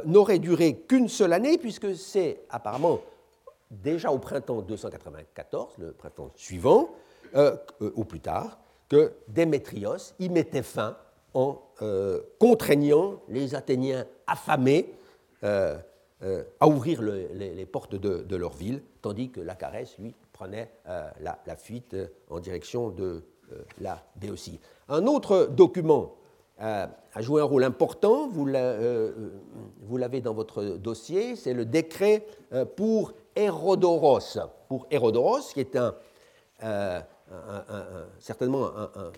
n'aurait duré qu'une seule année, puisque c'est apparemment déjà au printemps 294, le printemps suivant, ou plus tard, que Démétrios y mettait fin en contraignant les Athéniens affamés euh, à ouvrir les, portes de, leur ville, tandis que la caresse, lui, prenait euh, la, fuite euh, en direction de la Béotie. Un autre document a joué un rôle important, vous l'avez dans votre dossier, c'est le décret pour Hérodoros. Pour Hérodoros, qui est un, certainement un,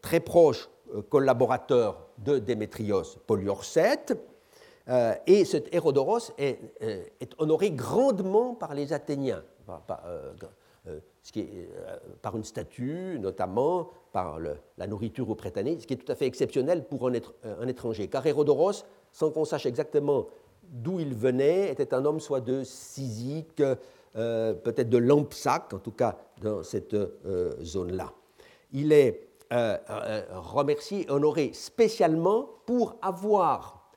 très proche collaborateur de Démétrios Poliorcète, euh, et cet Hérodoros est, euh, honoré grandement par les Athéniens, par, euh, une statue notamment, par la nourriture au prétané, ce qui est tout à fait exceptionnel pour un, un étranger. Car Hérodoros, sans qu'on sache exactement d'où il venait était un homme soit de Sizik, peut-être de Lampsac, en tout cas dans cette zone-là. Il est remercié, honoré spécialement pour avoir,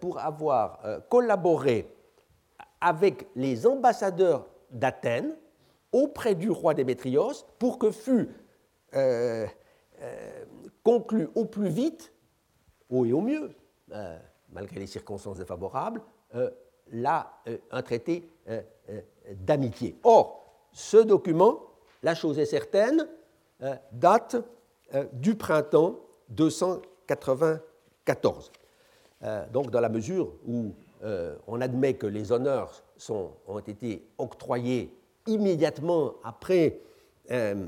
pour avoir collaboré avec les ambassadeurs d'Athènes auprès du roi Démétrios pour que fût euh, euh, conclu au plus vite, au et au mieux, euh, malgré les circonstances défavorables, là, un traité d'amitié. Or, ce document, la chose est certaine, date du printemps 294. donc, dans la mesure où on admet que les honneurs ont été octroyés immédiatement après euh,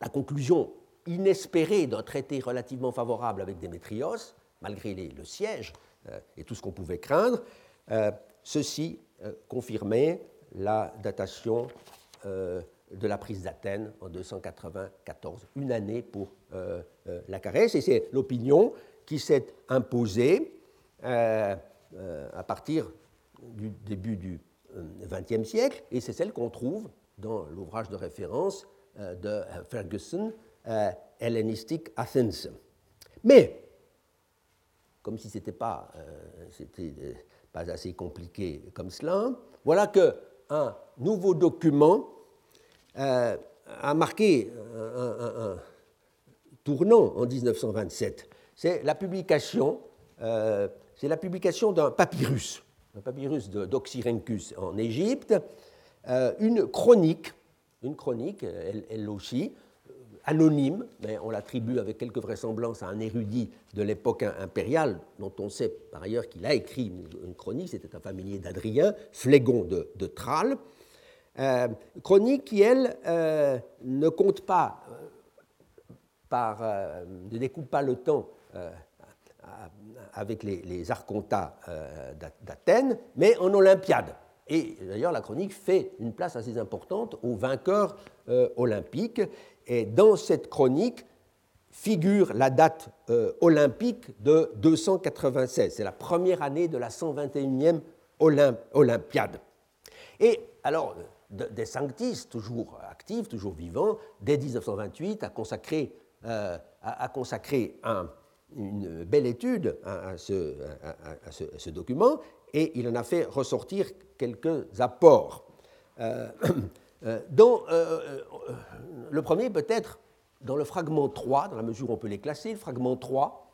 la conclusion inespérée d'un traité relativement favorable avec Démétrios, malgré le siège euh, et tout ce qu'on pouvait craindre, euh, ceci confirmait la datation de la prise d'Athènes en 294, une année pour la caresse, et c'est l'opinion qui s'est imposée à partir du début du XXe siècle, et c'est celle qu'on trouve dans l'ouvrage de référence euh, de Ferguson, euh, Hellenistic Athens. Mais, comme si ce n'était pas, euh, pas assez compliqué comme cela, voilà qu'un nouveau document a marqué un, tournant en 1927. C'est la publication, la publication d'un papyrus un papyrus d'Oxyrhynchus en Égypte, euh, une chronique, une chronique, elle, aussi, euh, anonyme, mais on l'attribue avec quelques vraisemblances à un érudit de l'époque impériale, dont on sait par ailleurs qu'il a écrit une, chronique, c'était un familier d'Adrien, Phlégon de, de euh, chronique qui, elle, ne compte pas, par, ne découpe pas le temps avec les, archontats euh, d'Athènes, mais en Olympiade. Et d'ailleurs, la chronique fait une place assez importante aux vainqueurs euh, olympiques. Et dans cette chronique figure la date euh, olympique de 296. C'est la première année de la 121e Olympiade. Et alors, Des Sanctis, toujours actif, toujours vivant, dès 1928, a consacré, un, une belle étude à, ce, document et il en a fait ressortir quelques apports. Euh, euh, euh, le premier peut-être dans le fragment 3, dans la mesure où on peut les classer, le fragment 3,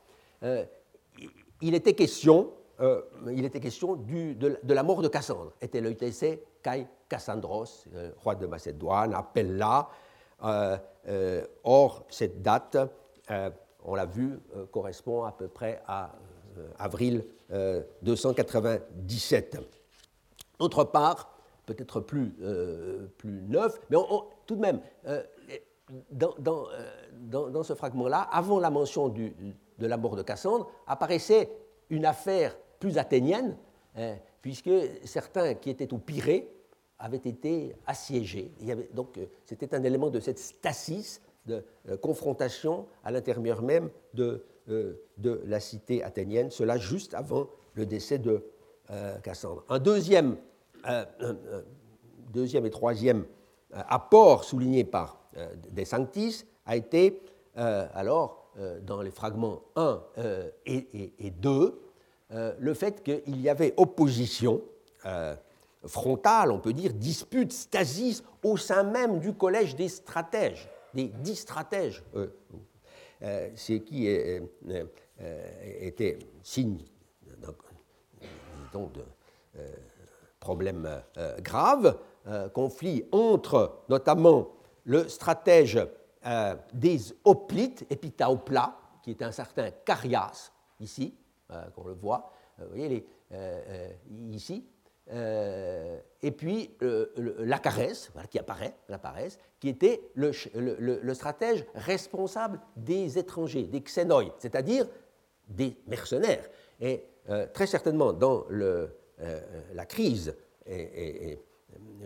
il était question, il était question de, la mort de Cassandre. Était l'ETC Kai Cassandros, roi de Macédoine, appelle-là. or, cette date on l'a vu, euh, correspond à peu près à euh, avril 297. Euh, D'autre part, peut-être plus, plus neuf, mais tout de même, dans, dans, ce fragment-là, avant la mention de la mort de Cassandre, apparaissait une affaire plus athénienne, hein, puisque certains qui étaient au Pirée avaient été assiégés. Donc c'était un élément de cette stasis de euh, confrontation à l'intérieur même de, euh, de, la cité athénienne, cela juste avant le décès de euh, Cassandre. Un deuxième, deuxième et troisième apport souligné par Des Sanctis a été, alors, dans les fragments 1 et, et, 2, le fait qu'il y avait opposition frontale, on peut dire, dispute, stasis au sein même du collège des stratèges des dix stratèges, euh, euh, ce qui euh, était signe donc, de problèmes graves, conflit entre notamment le stratège des hoplites, Epitaopla, qui est un certain Carias, ici, qu'on le voit, vous voyez, les, ici, euh, et puis euh, la caresse, qui apparaît, la qui était le, stratège responsable des étrangers, des xénoi, c'est-à-dire des mercenaires. Et euh, très certainement, dans la crise et,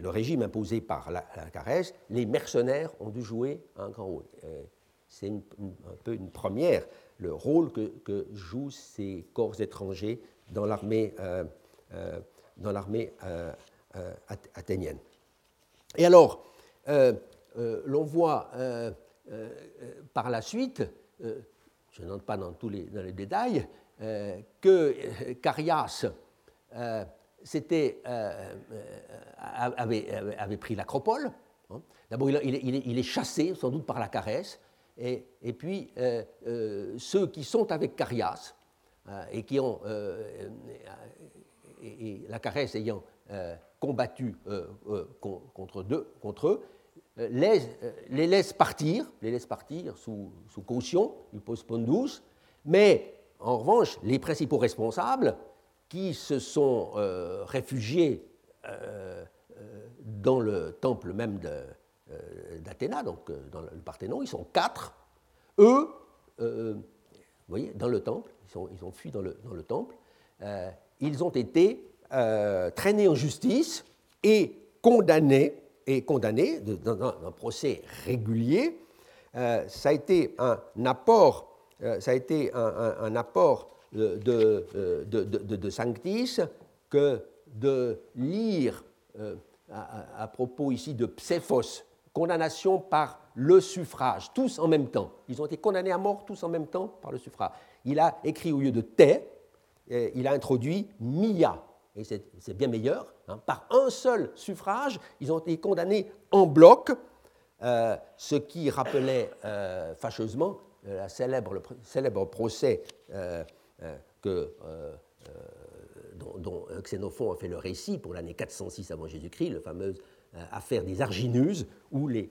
le régime imposé par la, caresse, les mercenaires ont dû jouer un grand rôle. C'est un peu une première, le rôle que, jouent ces corps étrangers dans l'armée dans l'armée athénienne. Et alors, l'on voit par la suite, je n'entre pas dans tous les détails, que Carias avait, avait, pris l'acropole. Hein. D'abord, il, il, est chassé, sans doute par la caresse, et, puis ceux qui sont avec Carias et qui ont et, la caresse ayant euh, combattu euh, euh, contre, eux, les, les, laisse partir, les laisse partir sous, sous caution, ils pondus, mais en revanche, les principaux responsables qui se sont réfugiés dans le temple même d'Athéna, donc dans le Parthénon, ils sont quatre. Eux, vous voyez, dans le temple, ils, ont fui dans le, temple, ils ont été euh, traînés en justice et condamnés, et condamnés dans un procès régulier. Euh, ça a été un apport, euh, ça a été un, apport de, Sanctis que de lire à, propos ici de Psephos, condamnation par le suffrage, tous en même temps. Ils ont été condamnés à mort tous en même temps par le suffrage. Il a écrit au lieu de Té, il a introduit Mia, et c'est bien meilleur, hein. par un seul suffrage, ils ont été condamnés en bloc, euh, ce qui rappelait euh, fâcheusement euh, le célèbre procès dont, dont, Xénophon a fait le récit pour l'année 406 avant Jésus-Christ, la fameuse affaire des Arginuses, où les,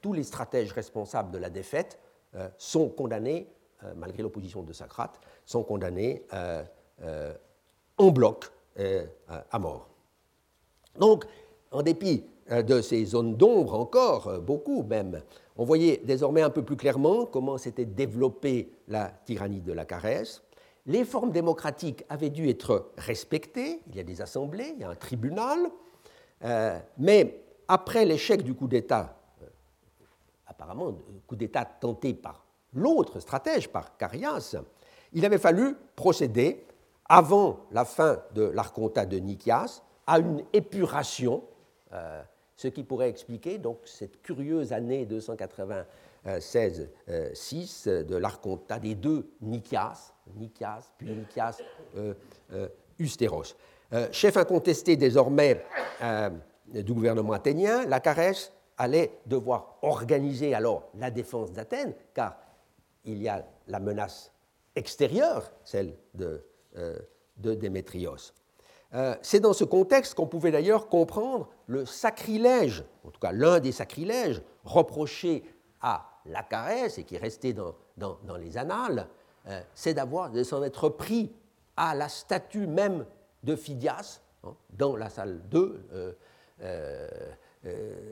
tous les stratèges responsables de la défaite sont condamnés, malgré l'opposition de Socrate, sont condamnés en bloc euh, à mort. Donc, en dépit euh, de ces zones d'ombre encore, euh, beaucoup même, on voyait désormais un peu plus clairement comment s'était développée la tyrannie de la caresse. Les formes démocratiques avaient dû être respectées, il y a des assemblées, il y a un tribunal, mais après l'échec du coup d'État, apparemment coup d'État tenté par l'autre stratège, par Carias, il avait fallu procéder avant la fin de l'archontat de Nikias, à une épuration, euh, ce qui pourrait expliquer donc cette curieuse année 296-6 de l'archontat des deux Nikias, Nikias puis Nikias euh, euh, chef incontesté désormais du gouvernement athénien, la allait devoir organiser alors la défense d'Athènes, car il y a la menace extérieure, celle de euh, Démétrios. Euh, c'est dans ce contexte qu'on pouvait d'ailleurs comprendre le sacrilège, en tout cas l'un des sacrilèges reprochés à la et qui est resté dans, dans, les annales, euh, c'est d'avoir de s'en être pris à la statue même de Phidias hein, dans la salle 2.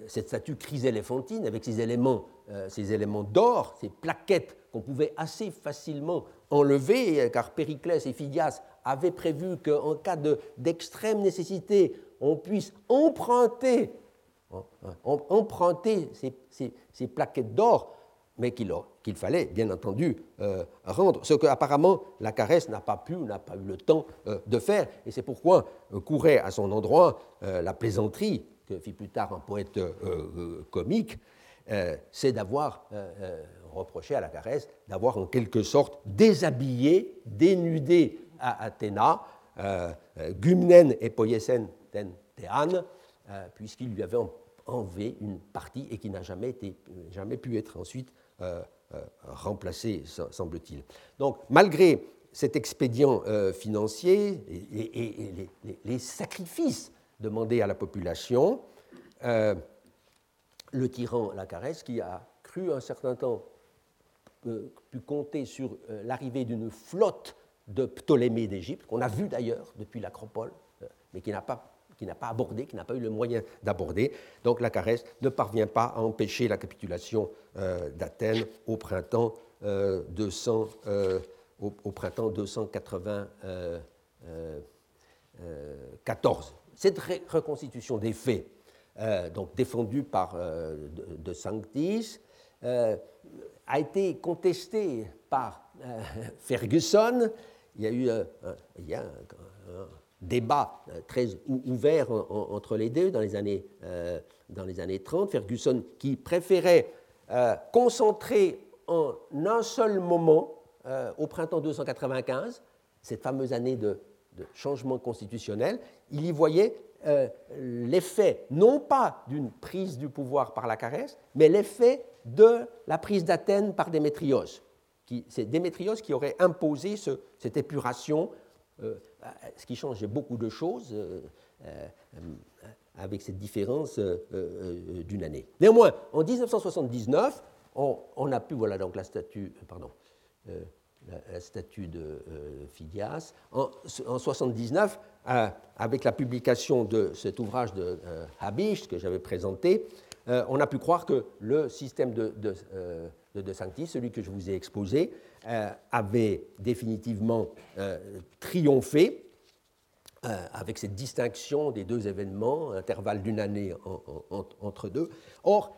cette statue chryséléphantine avec ses éléments, éléments d'or, ces plaquettes qu'on pouvait assez facilement enlever, car Périclès et Phidias avaient prévu qu'en cas d'extrême nécessité, on puisse emprunter, hein, emprunter ces, plaquettes d'or, mais qu'il fallait bien entendu euh, rendre, ce qu'apparemment la caresse n'a pas pu, n'a pas eu le temps euh, de faire, et c'est pourquoi euh, courait à son endroit la plaisanterie que fit plus tard un poète comique, c'est d'avoir reproché à la caresse d'avoir en quelque sorte déshabillé, dénudé à Athéna, Gumnen et Poiesen ten puisqu'il lui avait enlevé une partie et qui n'a jamais, pu être ensuite remplacé, semble-t-il. Donc, malgré cet expédient financier et, les, sacrifices demandés à la population, le tyran Lacarès, qui a cru un certain temps pu compter sur l'arrivée d'une flotte de Ptolémée d'Égypte, qu'on a vu d'ailleurs depuis l'Acropole, euh, mais qui n'a pas qui n'a pas abordé, qui n'a pas eu le moyen d'aborder. Donc la caresse ne parvient pas à empêcher la capitulation euh, d'Athènes au printemps, 200, euh, au, printemps 294. Cette reconstitution des faits, donc défendue par de, Sanctis, a été contestée par Ferguson il y a eu un, débat très ouvert entre les deux dans les années, dans les années 30. Ferguson qui préférait concentrer en un seul moment, au printemps 295, cette fameuse année de, changement constitutionnel, il y voyait euh, l'effet non pas d'une prise du pouvoir par la caresse, mais l'effet de la prise d'Athènes par Démétrios. C'est Démétrios qui aurait imposé cette épuration, euh, ce qui changeait beaucoup de choses euh, avec cette différence d'une année. Néanmoins, en 1979, on, a pu, voilà donc la statue, pardon, la, statue de euh, Phidias. En 1979, euh, avec la publication de cet ouvrage de euh, Habicht que j'avais présenté, on a pu croire que le système de, de, Sanctis, celui que je vous ai exposé, avait définitivement triomphé avec cette distinction des deux événements, intervalle d'une année entre deux. Or,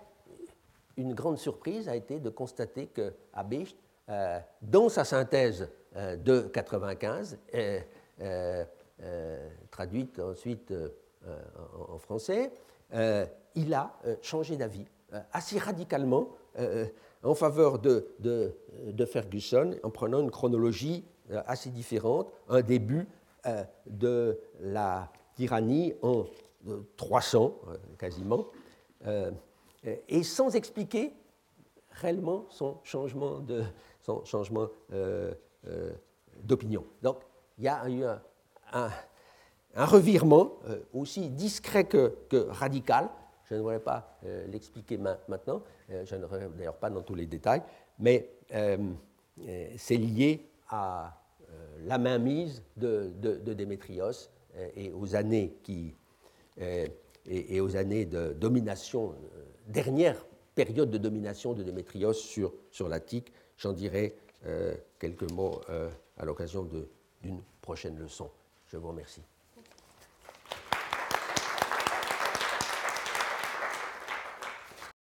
une grande surprise a été de constater que Habicht euh, dans sa synthèse euh, de 95, euh, traduite ensuite en, français, il a changé d'avis assez radicalement en faveur de, de, Ferguson en prenant une chronologie assez différente, un début de la tyrannie en 300 quasiment, et sans expliquer réellement son changement de, son changement euh, euh, d'opinion. Donc, il y a eu un, revirement euh, aussi discret que, radical. Je ne voudrais pas l'expliquer maintenant, je ne reviens d'ailleurs pas dans tous les détails, mais c'est lié à la mainmise de, Démétrios et aux années qui et, aux années de domination, dernière période de domination de Démétrios sur, sur l'Attique, J'en dirai euh, quelques mots euh, à l'occasion d'une prochaine leçon. Je vous remercie.